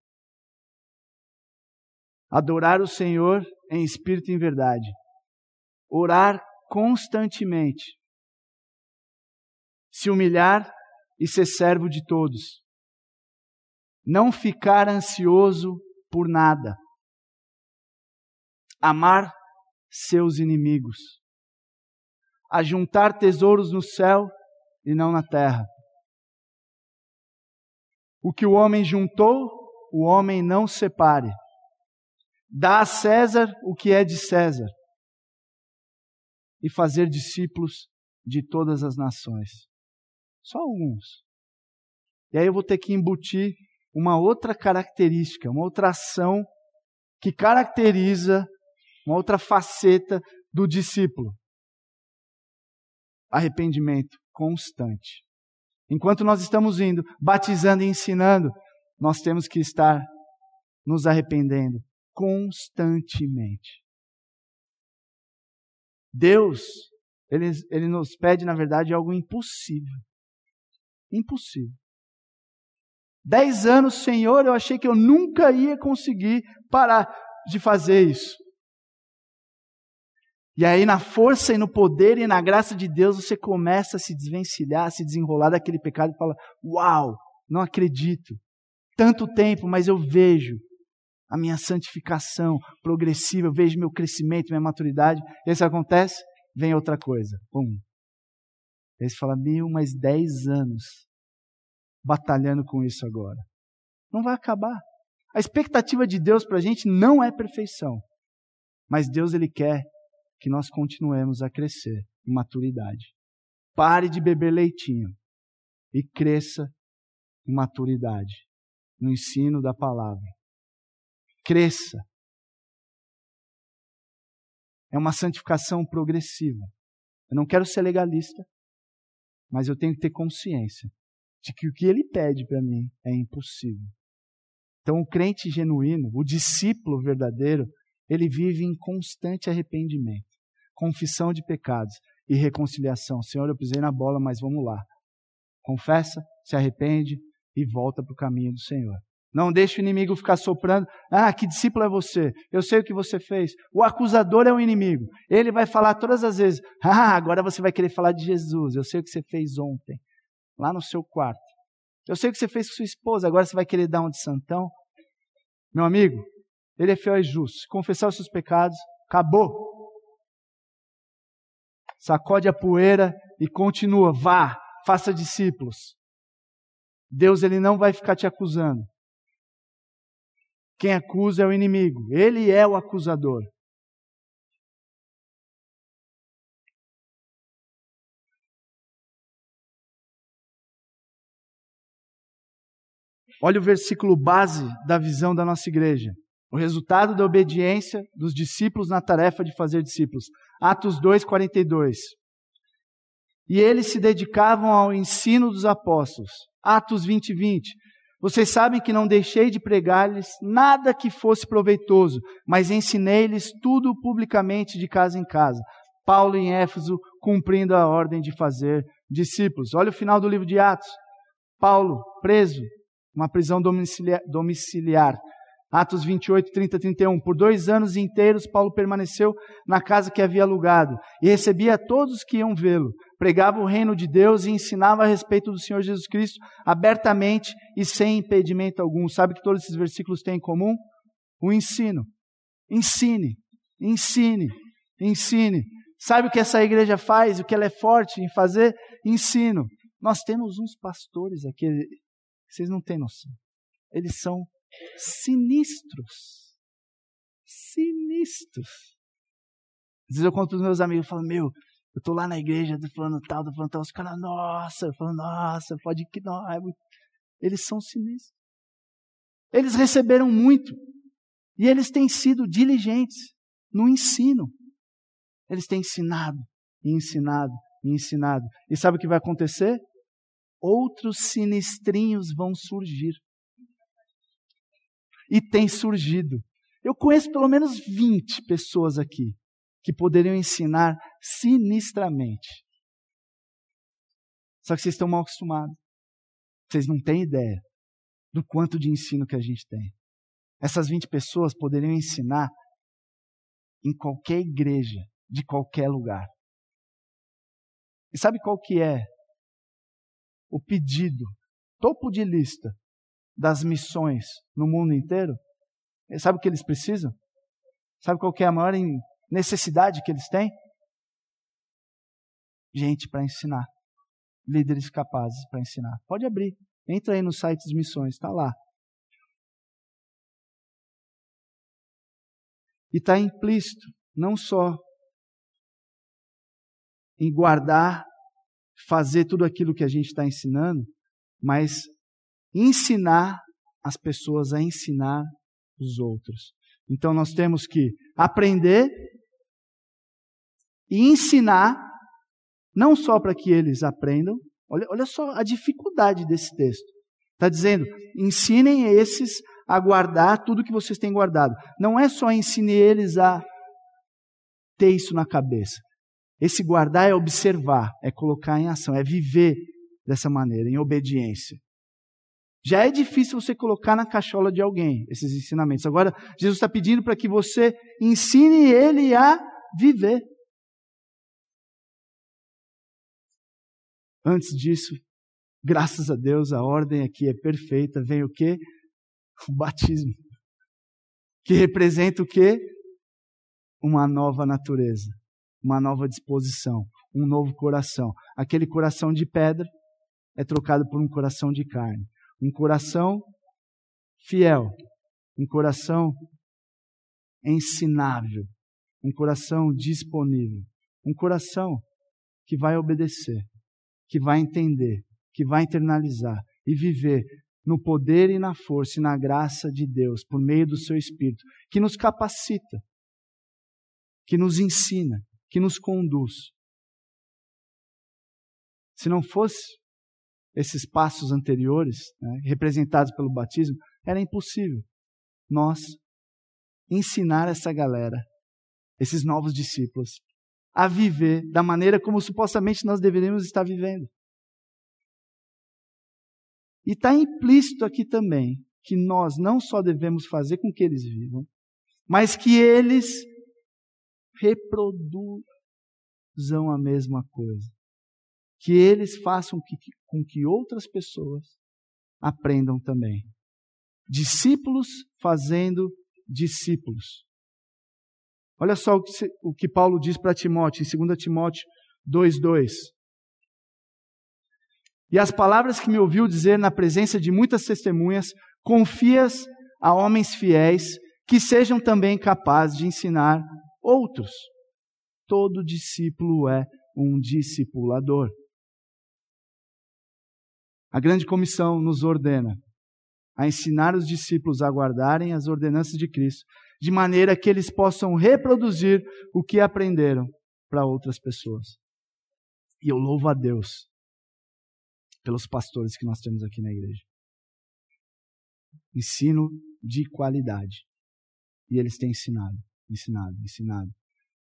adorar o Senhor em espírito e em verdade, orar constantemente, se humilhar e ser servo de todos, não ficar ansioso por nada, amar seus inimigos, ajuntar tesouros no céu e não na terra. O que o homem juntou, o homem não separe. Dá a César o que é de César. E fazer discípulos de todas as nações. Só alguns. E aí eu vou ter que embutir uma outra característica, uma outra ação que caracteriza uma outra faceta do discípulo. Arrependimento constante. Enquanto nós estamos indo, batizando e ensinando, nós temos que estar nos arrependendo constantemente. Deus, ele, ele nos pede, na verdade, algo impossível. Impossível. Dez anos, Senhor, eu achei que eu nunca ia conseguir parar de fazer isso. E aí, na força e no poder e na graça de Deus, você começa a se desvencilhar, a se desenrolar daquele pecado e fala: Uau, não acredito. Tanto tempo, mas eu vejo a minha santificação progressiva, eu vejo meu crescimento, minha maturidade. E isso acontece? Vem outra coisa. Pum. Você fala: Meu, mais 10 anos batalhando com isso agora. Não vai acabar. A expectativa de Deus para a gente não é perfeição. Mas Deus, Ele quer que nós continuemos a crescer em maturidade. Pare de beber leitinho e cresça em maturidade no ensino da palavra. Cresça. É uma santificação progressiva. Eu não quero ser legalista, mas eu tenho que ter consciência de que o que ele pede para mim é impossível. Então, o crente genuíno, o discípulo verdadeiro, ele vive em constante arrependimento confissão de pecados e reconciliação. Senhor, eu pisei na bola, mas vamos lá. Confessa, se arrepende e volta para o caminho do Senhor. Não deixe o inimigo ficar soprando. Ah, que discípulo é você? Eu sei o que você fez. O acusador é o inimigo. Ele vai falar todas as vezes. Ah, agora você vai querer falar de Jesus. Eu sei o que você fez ontem, lá no seu quarto. Eu sei o que você fez com sua esposa. Agora você vai querer dar um de santão. Meu amigo, ele é fiel e justo. Confessar os seus pecados, acabou sacode a poeira e continua. Vá, faça discípulos. Deus ele não vai ficar te acusando. Quem acusa é o inimigo. Ele é o acusador. Olha o versículo base da visão da nossa igreja. O resultado da obediência dos discípulos na tarefa de fazer discípulos. Atos 2, 42. E eles se dedicavam ao ensino dos apóstolos. Atos 20, 20. Vocês sabem que não deixei de pregar-lhes nada que fosse proveitoso, mas ensinei-lhes tudo publicamente de casa em casa. Paulo em Éfeso cumprindo a ordem de fazer discípulos. Olha o final do livro de Atos. Paulo preso, uma prisão domiciliar, domiciliar Atos 28, 30, 31. Por dois anos inteiros, Paulo permaneceu na casa que havia alugado e recebia todos que iam vê-lo. Pregava o reino de Deus e ensinava a respeito do Senhor Jesus Cristo abertamente e sem impedimento algum. Sabe que todos esses versículos têm em comum? O ensino. Ensine, ensine, ensine. Sabe o que essa igreja faz? O que ela é forte em fazer? Ensino. Nós temos uns pastores aqui, vocês não têm noção. Eles são sinistros. Sinistros. Às vezes eu conto para os meus amigos, eu falo, meu, eu estou lá na igreja, tô falando tal, tô falando tal, os caras, nossa, eu falo, nossa, pode que não. É eles são sinistros. Eles receberam muito. E eles têm sido diligentes no ensino. Eles têm ensinado, e ensinado, e ensinado. E sabe o que vai acontecer? Outros sinistrinhos vão surgir e tem surgido. Eu conheço pelo menos 20 pessoas aqui que poderiam ensinar sinistramente. Só que vocês estão mal acostumados. Vocês não têm ideia do quanto de ensino que a gente tem. Essas 20 pessoas poderiam ensinar em qualquer igreja, de qualquer lugar. E sabe qual que é o pedido, topo de lista das missões no mundo inteiro? Sabe o que eles precisam? Sabe qual é a maior necessidade que eles têm? Gente para ensinar. Líderes capazes para ensinar. Pode abrir. Entra aí no site de missões, está lá. E está implícito, não só em guardar, fazer tudo aquilo que a gente está ensinando, mas ensinar as pessoas a ensinar os outros. Então nós temos que aprender e ensinar, não só para que eles aprendam, olha, olha só a dificuldade desse texto. Está dizendo: ensinem esses a guardar tudo que vocês têm guardado. Não é só ensine eles a ter isso na cabeça. Esse guardar é observar, é colocar em ação, é viver dessa maneira, em obediência. Já é difícil você colocar na cachola de alguém esses ensinamentos. Agora, Jesus está pedindo para que você ensine ele a viver. Antes disso, graças a Deus, a ordem aqui é perfeita. Vem o quê? O batismo. Que representa o quê? Uma nova natureza, uma nova disposição, um novo coração. Aquele coração de pedra é trocado por um coração de carne. Um coração fiel, um coração ensinável, um coração disponível, um coração que vai obedecer, que vai entender, que vai internalizar e viver no poder e na força e na graça de Deus por meio do seu Espírito, que nos capacita, que nos ensina, que nos conduz. Se não fosse esses passos anteriores, né, representados pelo batismo, era impossível nós ensinar essa galera, esses novos discípulos, a viver da maneira como supostamente nós deveríamos estar vivendo. E está implícito aqui também que nós não só devemos fazer com que eles vivam, mas que eles reproduzam a mesma coisa que eles façam que, com que outras pessoas aprendam também. Discípulos fazendo discípulos. Olha só o que, o que Paulo diz para Timóteo, em 2 Timóteo 2,2. E as palavras que me ouviu dizer na presença de muitas testemunhas, confias a homens fiéis que sejam também capazes de ensinar outros. Todo discípulo é um discipulador. A grande comissão nos ordena a ensinar os discípulos a guardarem as ordenanças de Cristo, de maneira que eles possam reproduzir o que aprenderam para outras pessoas. E eu louvo a Deus pelos pastores que nós temos aqui na igreja. Ensino de qualidade. E eles têm ensinado, ensinado, ensinado.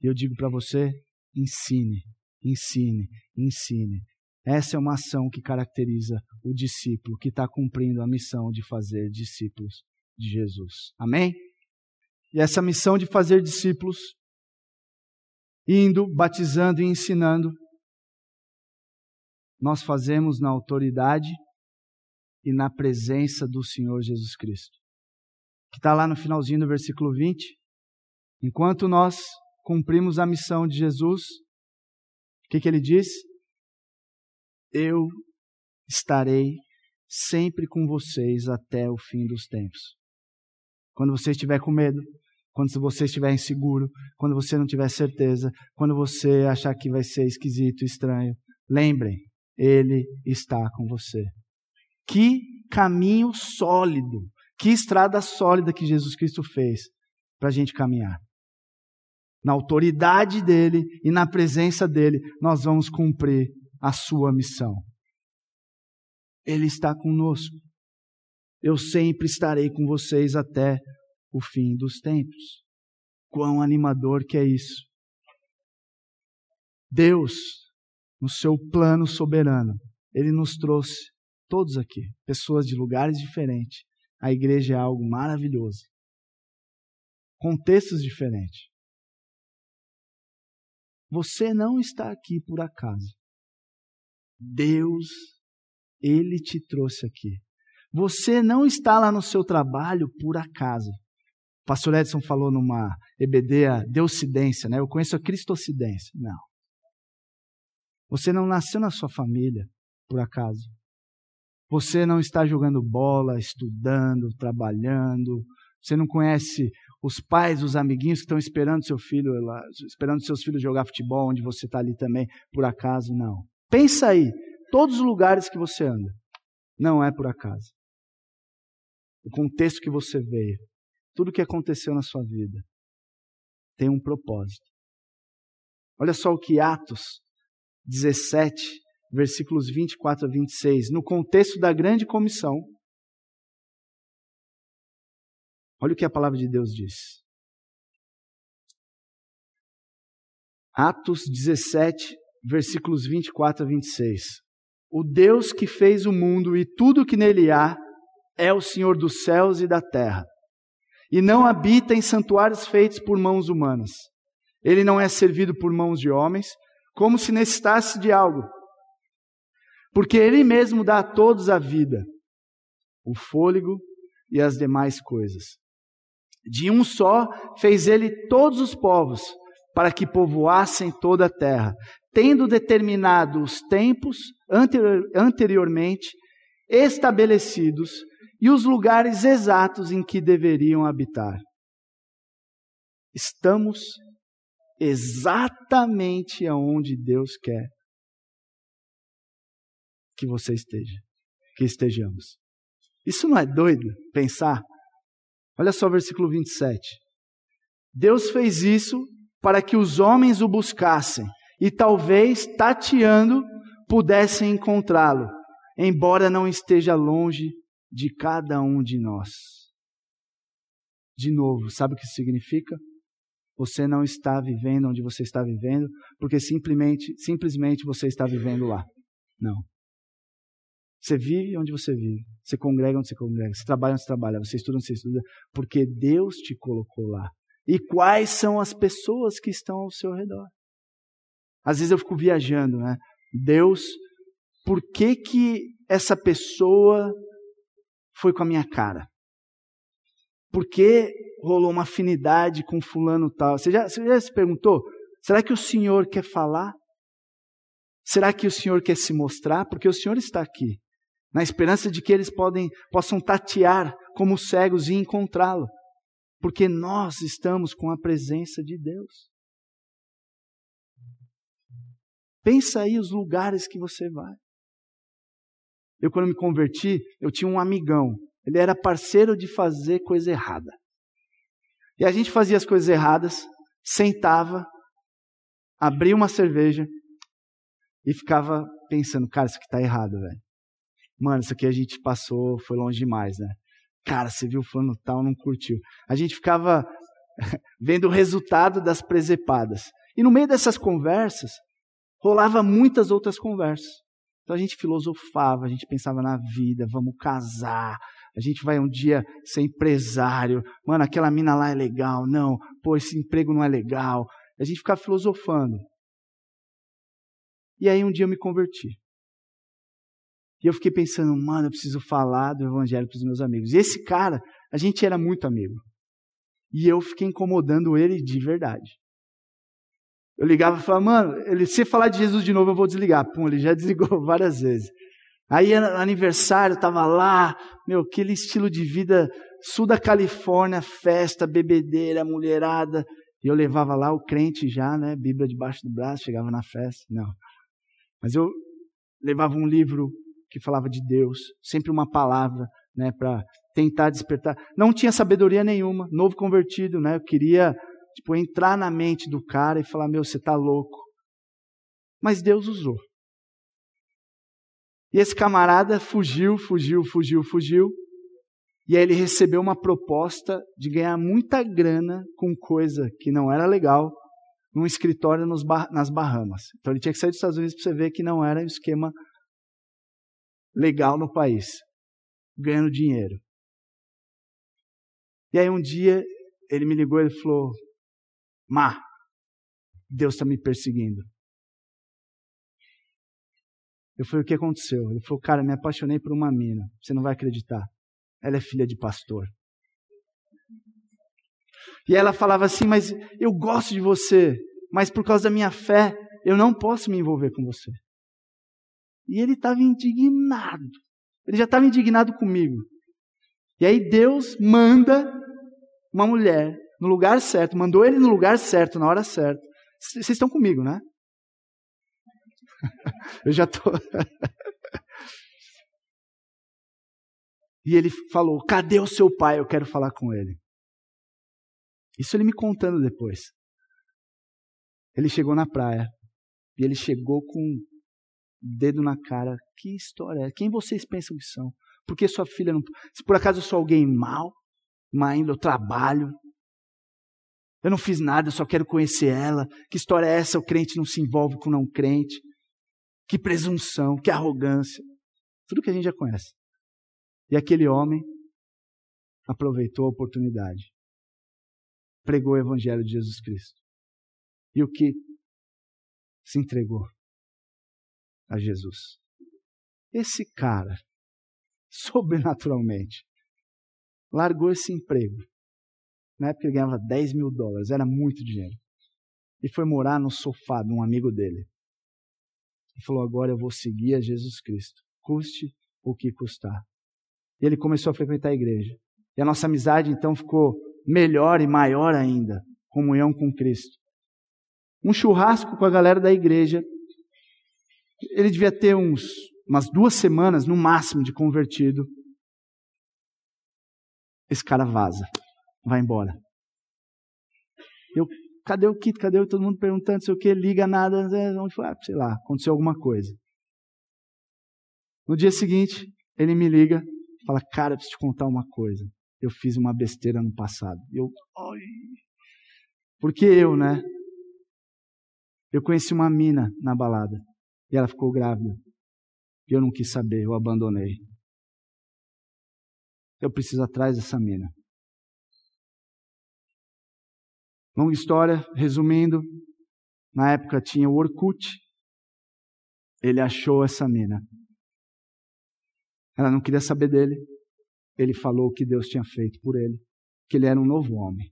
E eu digo para você: ensine, ensine, ensine. Essa é uma ação que caracteriza o discípulo que está cumprindo a missão de fazer discípulos de Jesus. Amém? E essa missão de fazer discípulos, indo, batizando e ensinando, nós fazemos na autoridade e na presença do Senhor Jesus Cristo. Que está lá no finalzinho do versículo 20. Enquanto nós cumprimos a missão de Jesus, o que, que ele diz? Eu estarei sempre com vocês até o fim dos tempos. Quando você estiver com medo, quando você estiver inseguro, quando você não tiver certeza, quando você achar que vai ser esquisito, estranho, lembrem, Ele está com você. Que caminho sólido, que estrada sólida que Jesus Cristo fez para a gente caminhar. Na autoridade dele e na presença dele, nós vamos cumprir a sua missão. Ele está conosco. Eu sempre estarei com vocês até o fim dos tempos. Quão animador que é isso. Deus, no seu plano soberano, ele nos trouxe Todos aqui, pessoas de lugares diferentes. A igreja é algo maravilhoso. Contextos diferentes. Você não está aqui por acaso. Deus, Ele te trouxe aqui. Você não está lá no seu trabalho por acaso. O pastor Edson falou numa EBD a deucidência, né? Eu conheço a cristocidência. Não. Você não nasceu na sua família por acaso. Você não está jogando bola, estudando, trabalhando. Você não conhece os pais, os amiguinhos que estão esperando seu filho esperando seus filhos jogar futebol, onde você está ali também, por acaso, não. Pensa aí, todos os lugares que você anda, não é por acaso. O contexto que você veio, tudo que aconteceu na sua vida, tem um propósito. Olha só o que Atos 17, versículos 24 a 26, no contexto da grande comissão, Olha o que a palavra de Deus diz. Atos 17, versículos 24 a 26. O Deus que fez o mundo e tudo que nele há é o Senhor dos céus e da terra. E não habita em santuários feitos por mãos humanas. Ele não é servido por mãos de homens, como se necessitasse de algo. Porque ele mesmo dá a todos a vida, o fôlego e as demais coisas. De um só fez ele todos os povos, para que povoassem toda a terra, tendo determinado os tempos anterior, anteriormente estabelecidos e os lugares exatos em que deveriam habitar. Estamos exatamente aonde Deus quer que você esteja, que estejamos. Isso não é doido pensar? Olha só o versículo 27. Deus fez isso para que os homens o buscassem e talvez, tateando, pudessem encontrá-lo, embora não esteja longe de cada um de nós. De novo, sabe o que isso significa? Você não está vivendo onde você está vivendo, porque simplesmente, simplesmente você está vivendo lá. Não. Você vive onde você vive, você congrega onde você congrega, você trabalha onde você trabalha, você estuda onde você estuda, porque Deus te colocou lá. E quais são as pessoas que estão ao seu redor? Às vezes eu fico viajando, né? Deus, por que que essa pessoa foi com a minha cara? Por que rolou uma afinidade com fulano tal? Você já, você já se perguntou? Será que o Senhor quer falar? Será que o Senhor quer se mostrar? Porque o Senhor está aqui na esperança de que eles podem, possam tatear como cegos e encontrá-lo, porque nós estamos com a presença de Deus. Pensa aí os lugares que você vai. Eu, quando me converti, eu tinha um amigão. Ele era parceiro de fazer coisa errada. E a gente fazia as coisas erradas, sentava, abria uma cerveja e ficava pensando, cara, isso aqui está errado, velho. Mano, isso aqui a gente passou, foi longe demais, né? Cara, você viu fulano tal, não curtiu. A gente ficava vendo o resultado das presepadas. E no meio dessas conversas, rolava muitas outras conversas. Então a gente filosofava, a gente pensava na vida, vamos casar, a gente vai um dia ser empresário. Mano, aquela mina lá é legal. Não, pô, esse emprego não é legal. A gente ficava filosofando. E aí um dia eu me converti. E eu fiquei pensando, mano, eu preciso falar do evangelho para os meus amigos. E esse cara, a gente era muito amigo. E eu fiquei incomodando ele de verdade. Eu ligava e falava, mano, ele, se falar de Jesus de novo, eu vou desligar. Pum, ele já desligou várias vezes. Aí aniversário, tava lá, meu, aquele estilo de vida sul da Califórnia, festa, bebedeira, mulherada. E eu levava lá o crente já, né, Bíblia debaixo do braço, chegava na festa. Não. Mas eu levava um livro que falava de Deus, sempre uma palavra, né, para tentar despertar. Não tinha sabedoria nenhuma, novo convertido, né? Eu queria tipo entrar na mente do cara e falar: "Meu, você tá louco". Mas Deus usou. E esse camarada fugiu, fugiu, fugiu, fugiu. E aí ele recebeu uma proposta de ganhar muita grana com coisa que não era legal num escritório nas Bahamas. Então ele tinha que sair dos Estados Unidos para você ver que não era o esquema legal no país, ganhando dinheiro. E aí um dia ele me ligou e falou: Má, Deus está me perseguindo. Eu falei: O que aconteceu? Ele falou: Cara, me apaixonei por uma mina. Você não vai acreditar. Ela é filha de pastor. E ela falava assim: Mas eu gosto de você, mas por causa da minha fé, eu não posso me envolver com você. E ele estava indignado. Ele já estava indignado comigo. E aí Deus manda uma mulher no lugar certo, mandou ele no lugar certo, na hora certa. Vocês estão comigo, né? Eu já estou. e ele falou: Cadê o seu pai? Eu quero falar com ele. Isso ele me contando depois. Ele chegou na praia e ele chegou com o dedo na cara. Que história é? Quem vocês pensam que são? Por que sua filha não. Se por acaso eu sou alguém mau, má ainda eu trabalho, eu não fiz nada, eu só quero conhecer ela. Que história é essa? O crente não se envolve com o não crente. Que presunção, que arrogância. Tudo que a gente já conhece. E aquele homem aproveitou a oportunidade. Pregou o evangelho de Jesus Cristo. E o que se entregou a Jesus. Esse cara, sobrenaturalmente, largou esse emprego na época ele ganhava 10 mil dólares, era muito dinheiro. E foi morar no sofá de um amigo dele. E falou: Agora eu vou seguir a Jesus Cristo, custe o que custar. E ele começou a frequentar a igreja. E a nossa amizade então ficou melhor e maior ainda comunhão com Cristo. Um churrasco com a galera da igreja. Ele devia ter uns, umas duas semanas no máximo de convertido. Esse cara vaza vai embora. Eu, cadê o kit? Cadê todo mundo perguntando, sei o que, liga nada, onde foi? Ah, sei lá, aconteceu alguma coisa. No dia seguinte, ele me liga, fala, cara, preciso te contar uma coisa. Eu fiz uma besteira no passado. Eu, ai. Porque eu, né? Eu conheci uma mina na balada e ela ficou grávida. E eu não quis saber, eu abandonei. Eu preciso atrás dessa mina. Longa história, resumindo, na época tinha o Orkut, ele achou essa mina. Ela não queria saber dele. Ele falou o que Deus tinha feito por ele, que ele era um novo homem,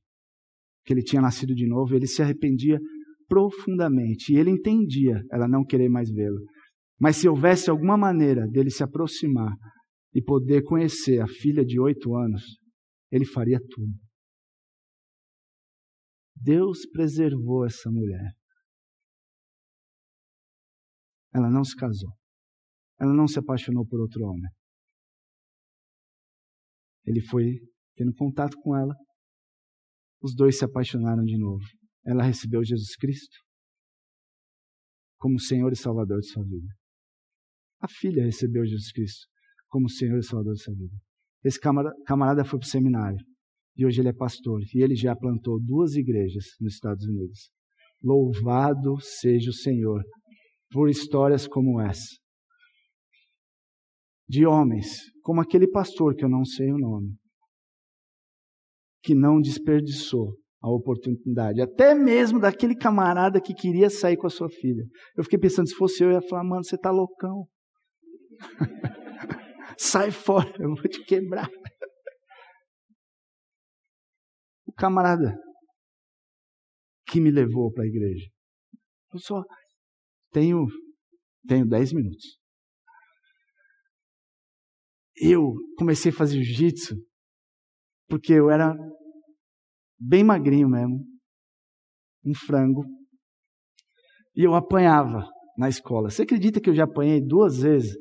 que ele tinha nascido de novo, ele se arrependia profundamente e ele entendia ela não querer mais vê-lo. Mas se houvesse alguma maneira dele se aproximar e poder conhecer a filha de oito anos, ele faria tudo. Deus preservou essa mulher. Ela não se casou. Ela não se apaixonou por outro homem. Ele foi tendo contato com ela. Os dois se apaixonaram de novo. Ela recebeu Jesus Cristo como Senhor e Salvador de sua vida. A filha recebeu Jesus Cristo como Senhor e Salvador de sua vida. Esse camarada foi para o seminário e hoje ele é pastor. E ele já plantou duas igrejas nos Estados Unidos. Louvado seja o Senhor por histórias como essa. De homens, como aquele pastor que eu não sei o nome, que não desperdiçou a oportunidade, até mesmo daquele camarada que queria sair com a sua filha. Eu fiquei pensando, se fosse eu, eu ia falar, mano, você tá loucão. Sai fora, eu vou te quebrar camarada que me levou para a igreja. Eu só tenho tenho dez minutos. Eu comecei a fazer jiu-jitsu porque eu era bem magrinho mesmo, um frango, e eu apanhava na escola. Você acredita que eu já apanhei duas vezes?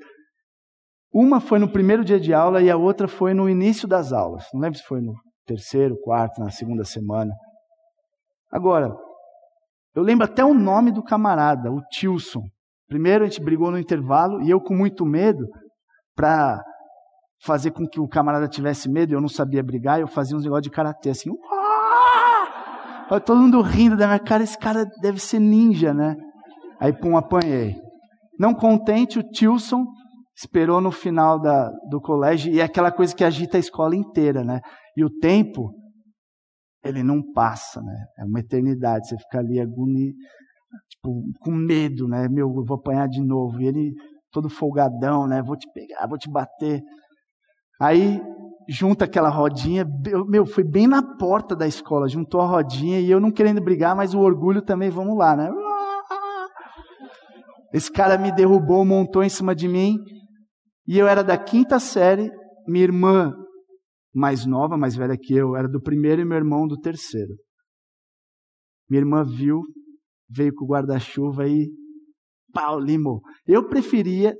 Uma foi no primeiro dia de aula e a outra foi no início das aulas. Não lembro se foi no terceiro, quarto, na segunda semana. Agora, eu lembro até o nome do camarada, o Tilson. Primeiro a gente brigou no intervalo e eu com muito medo para fazer com que o camarada tivesse medo, eu não sabia brigar, eu fazia uns negócios de karatê assim. Uá! Todo mundo rindo da minha cara, esse cara deve ser ninja, né? Aí pum, apanhei. Não contente, o Tilson esperou no final da, do colégio, e é aquela coisa que agita a escola inteira, né? E o tempo, ele não passa, né? É uma eternidade, você fica ali agoni, tipo, com medo, né? Meu, eu vou apanhar de novo. E ele, todo folgadão, né? Vou te pegar, vou te bater. Aí, junta aquela rodinha, meu, foi bem na porta da escola, juntou a rodinha, e eu não querendo brigar, mas o orgulho também, vamos lá, né? Esse cara me derrubou, montou em cima de mim, e eu era da quinta série, minha irmã mais nova, mais velha que eu, era do primeiro e meu irmão do terceiro. Minha irmã viu, veio com o guarda-chuva e pau, limou. Eu preferia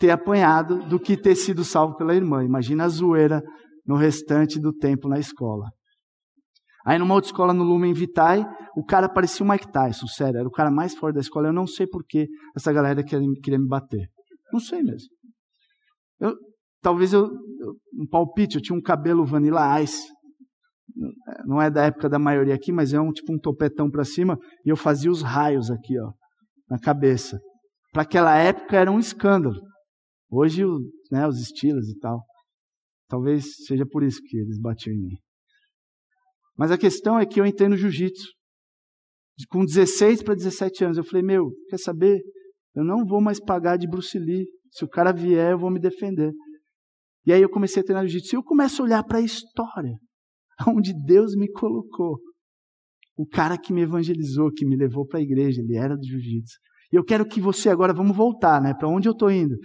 ter apanhado do que ter sido salvo pela irmã. Imagina a zoeira no restante do tempo na escola. Aí numa outra escola no Lumen Vitae, o cara parecia o Mike Tyson, sério, era o cara mais forte da escola. Eu não sei por que essa galera queria, queria me bater. Não sei mesmo. Eu, talvez eu, um palpite, eu tinha um cabelo vanilla ice. Não é da época da maioria aqui, mas é um tipo um topetão para cima e eu fazia os raios aqui, ó, na cabeça. Para aquela época era um escândalo. Hoje, né, os estilos e tal. Talvez seja por isso que eles batiam em mim. Mas a questão é que eu entrei no jiu-jitsu. Com 16 para 17 anos, eu falei: Meu, quer saber? Eu não vou mais pagar de Bruce Lee. Se o cara vier, eu vou me defender. E aí eu comecei a treinar jiu-jitsu. E eu começo a olhar para a história, onde Deus me colocou. O cara que me evangelizou, que me levou para a igreja, ele era do jiu-jitsu. E eu quero que você agora, vamos voltar, né? Para onde eu estou indo?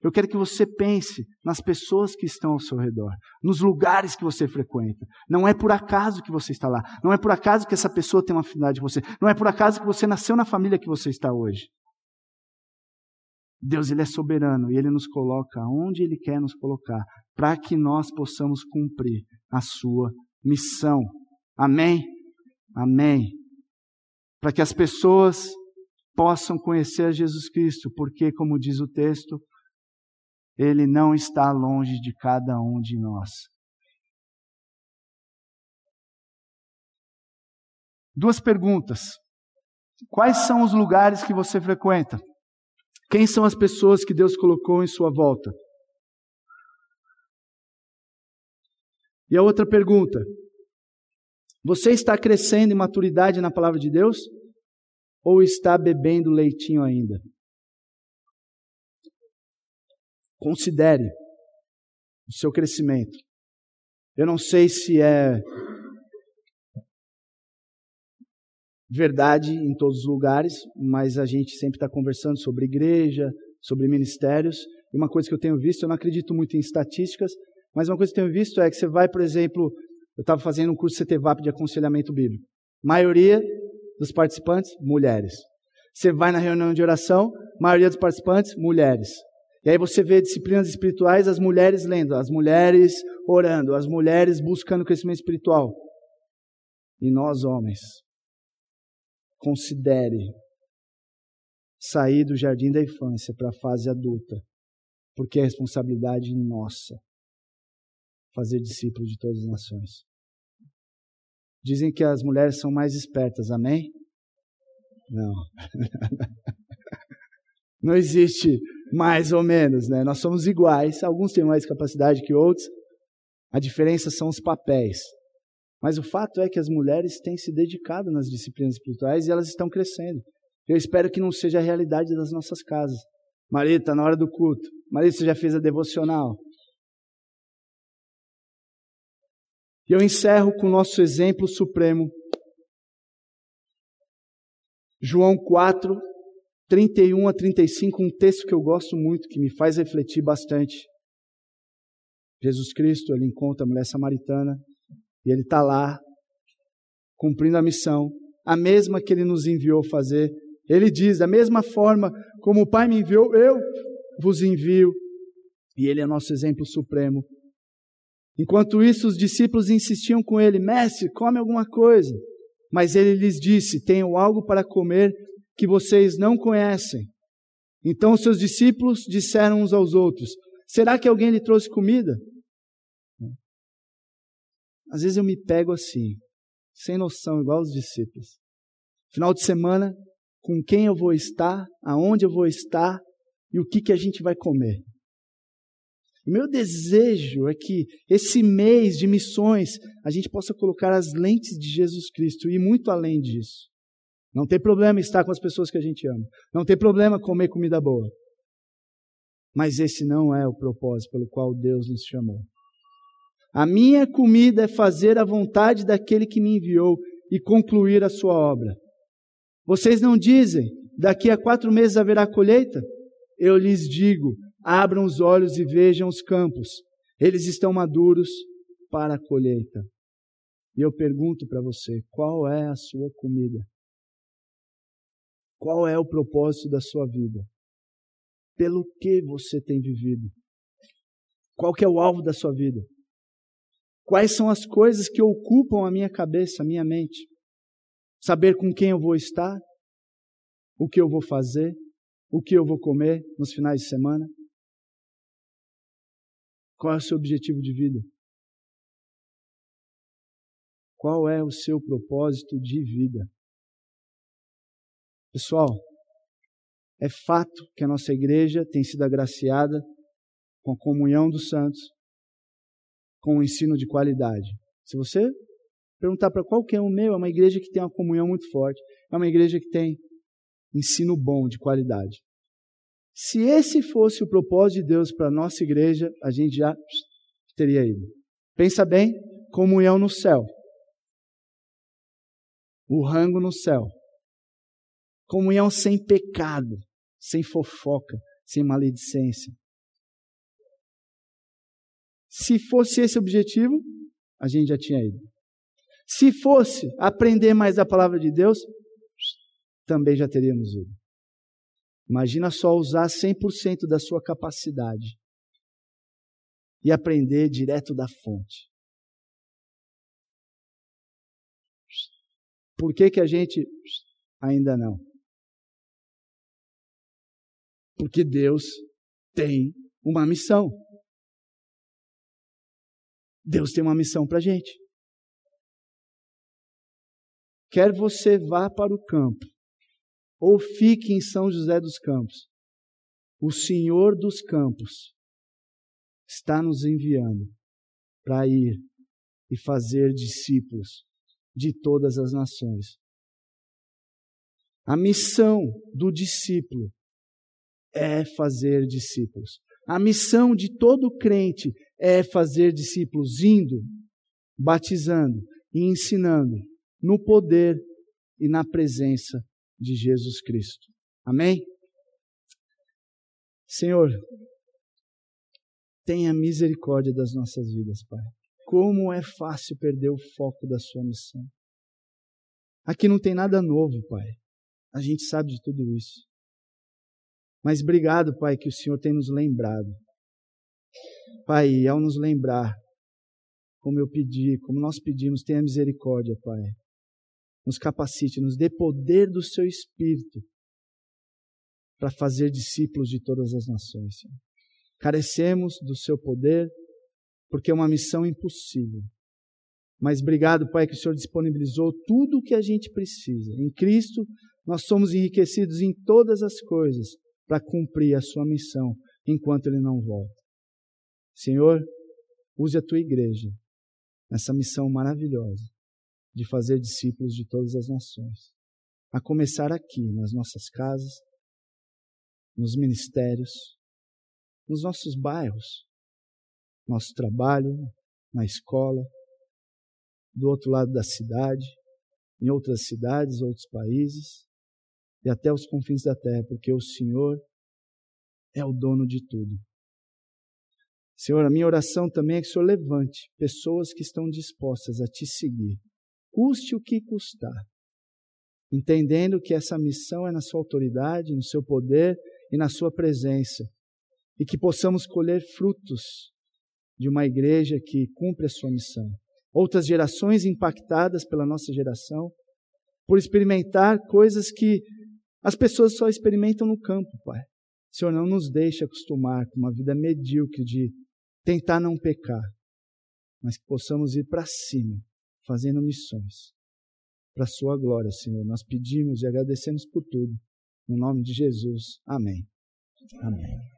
Eu quero que você pense nas pessoas que estão ao seu redor, nos lugares que você frequenta. Não é por acaso que você está lá. Não é por acaso que essa pessoa tem uma afinidade com você. Não é por acaso que você nasceu na família que você está hoje. Deus ele é soberano e ele nos coloca onde ele quer nos colocar, para que nós possamos cumprir a sua missão. Amém. Amém. Para que as pessoas possam conhecer Jesus Cristo, porque como diz o texto, ele não está longe de cada um de nós. Duas perguntas. Quais são os lugares que você frequenta? Quem são as pessoas que Deus colocou em sua volta? E a outra pergunta: Você está crescendo em maturidade na palavra de Deus? Ou está bebendo leitinho ainda? Considere o seu crescimento. Eu não sei se é verdade em todos os lugares, mas a gente sempre está conversando sobre igreja, sobre ministérios. E uma coisa que eu tenho visto, eu não acredito muito em estatísticas, mas uma coisa que eu tenho visto é que você vai, por exemplo, eu estava fazendo um curso CTVAP de aconselhamento bíblico. Maioria dos participantes, mulheres. Você vai na reunião de oração, maioria dos participantes, mulheres. E aí você vê disciplinas espirituais, as mulheres lendo, as mulheres orando, as mulheres buscando crescimento espiritual. E nós, homens, considere sair do jardim da infância para a fase adulta, porque é responsabilidade nossa fazer discípulos de todas as nações. Dizem que as mulheres são mais espertas, amém? Não. Não existe mais ou menos, né? Nós somos iguais, alguns têm mais capacidade que outros. A diferença são os papéis. Mas o fato é que as mulheres têm se dedicado nas disciplinas espirituais e elas estão crescendo. Eu espero que não seja a realidade das nossas casas. Marido, está na hora do culto. Marido, você já fez a devocional. E eu encerro com o nosso exemplo supremo. João 4, 31 a 35, um texto que eu gosto muito, que me faz refletir bastante. Jesus Cristo, ele encontra a mulher samaritana e ele está lá, cumprindo a missão, a mesma que ele nos enviou fazer. Ele diz: da mesma forma como o Pai me enviou, eu vos envio. E ele é nosso exemplo supremo. Enquanto isso, os discípulos insistiam com ele: Mestre, come alguma coisa. Mas ele lhes disse: Tenho algo para comer que vocês não conhecem. Então seus discípulos disseram uns aos outros: Será que alguém lhe trouxe comida? Às vezes eu me pego assim, sem noção, igual os discípulos. Final de semana, com quem eu vou estar, aonde eu vou estar, e o que, que a gente vai comer. Meu desejo é que esse mês de missões a gente possa colocar as lentes de Jesus Cristo e muito além disso. Não tem problema estar com as pessoas que a gente ama. Não tem problema comer comida boa. Mas esse não é o propósito pelo qual Deus nos chamou. A minha comida é fazer a vontade daquele que me enviou e concluir a sua obra. Vocês não dizem, daqui a quatro meses haverá colheita? Eu lhes digo, abram os olhos e vejam os campos. Eles estão maduros para a colheita. E eu pergunto para você: qual é a sua comida? Qual é o propósito da sua vida? Pelo que você tem vivido? Qual que é o alvo da sua vida? Quais são as coisas que ocupam a minha cabeça, a minha mente? Saber com quem eu vou estar, o que eu vou fazer, o que eu vou comer nos finais de semana? Qual é o seu objetivo de vida? Qual é o seu propósito de vida? Pessoal, é fato que a nossa igreja tem sido agraciada com a comunhão dos santos, com um ensino de qualidade. Se você perguntar para qualquer um meu, é uma igreja que tem uma comunhão muito forte, é uma igreja que tem ensino bom, de qualidade. Se esse fosse o propósito de Deus para a nossa igreja, a gente já teria ido. Pensa bem, comunhão no céu. O rango no céu. Comunhão sem pecado, sem fofoca, sem maledicência. Se fosse esse o objetivo, a gente já tinha ido. Se fosse aprender mais a palavra de Deus, também já teríamos ido. Imagina só usar 100% da sua capacidade e aprender direto da fonte. Por que, que a gente ainda não? Porque Deus tem uma missão. Deus tem uma missão para a gente. Quer você vá para o campo, ou fique em São José dos Campos. O Senhor dos Campos está nos enviando para ir e fazer discípulos de todas as nações. A missão do discípulo é fazer discípulos. A missão de todo crente é fazer discípulos, indo, batizando e ensinando no poder e na presença de Jesus Cristo. Amém? Senhor, tenha misericórdia das nossas vidas, Pai. Como é fácil perder o foco da Sua missão. Aqui não tem nada novo, Pai. A gente sabe de tudo isso. Mas obrigado, Pai, que o Senhor tem nos lembrado. Pai, ao nos lembrar, como eu pedi, como nós pedimos, tenha misericórdia, Pai nos capacite, nos dê poder do seu Espírito para fazer discípulos de todas as nações. Carecemos do seu poder, porque é uma missão impossível. Mas obrigado, Pai, que o Senhor disponibilizou tudo o que a gente precisa. Em Cristo, nós somos enriquecidos em todas as coisas para cumprir a sua missão enquanto Ele não volta. Senhor, use a tua igreja nessa missão maravilhosa de fazer discípulos de todas as nações. A começar aqui, nas nossas casas, nos ministérios, nos nossos bairros, nosso trabalho, na escola, do outro lado da cidade, em outras cidades, outros países e até os confins da terra, porque o Senhor é o dono de tudo. Senhor, a minha oração também é que o Senhor levante pessoas que estão dispostas a te seguir custe o que custar. Entendendo que essa missão é na sua autoridade, no seu poder e na sua presença. E que possamos colher frutos de uma igreja que cumpre a sua missão. Outras gerações impactadas pela nossa geração, por experimentar coisas que as pessoas só experimentam no campo, Pai. Senhor, não nos deixe acostumar com uma vida medíocre de tentar não pecar, mas que possamos ir para cima fazendo missões. Para a sua glória, Senhor. Nós pedimos e agradecemos por tudo. No nome de Jesus. Amém. Amém.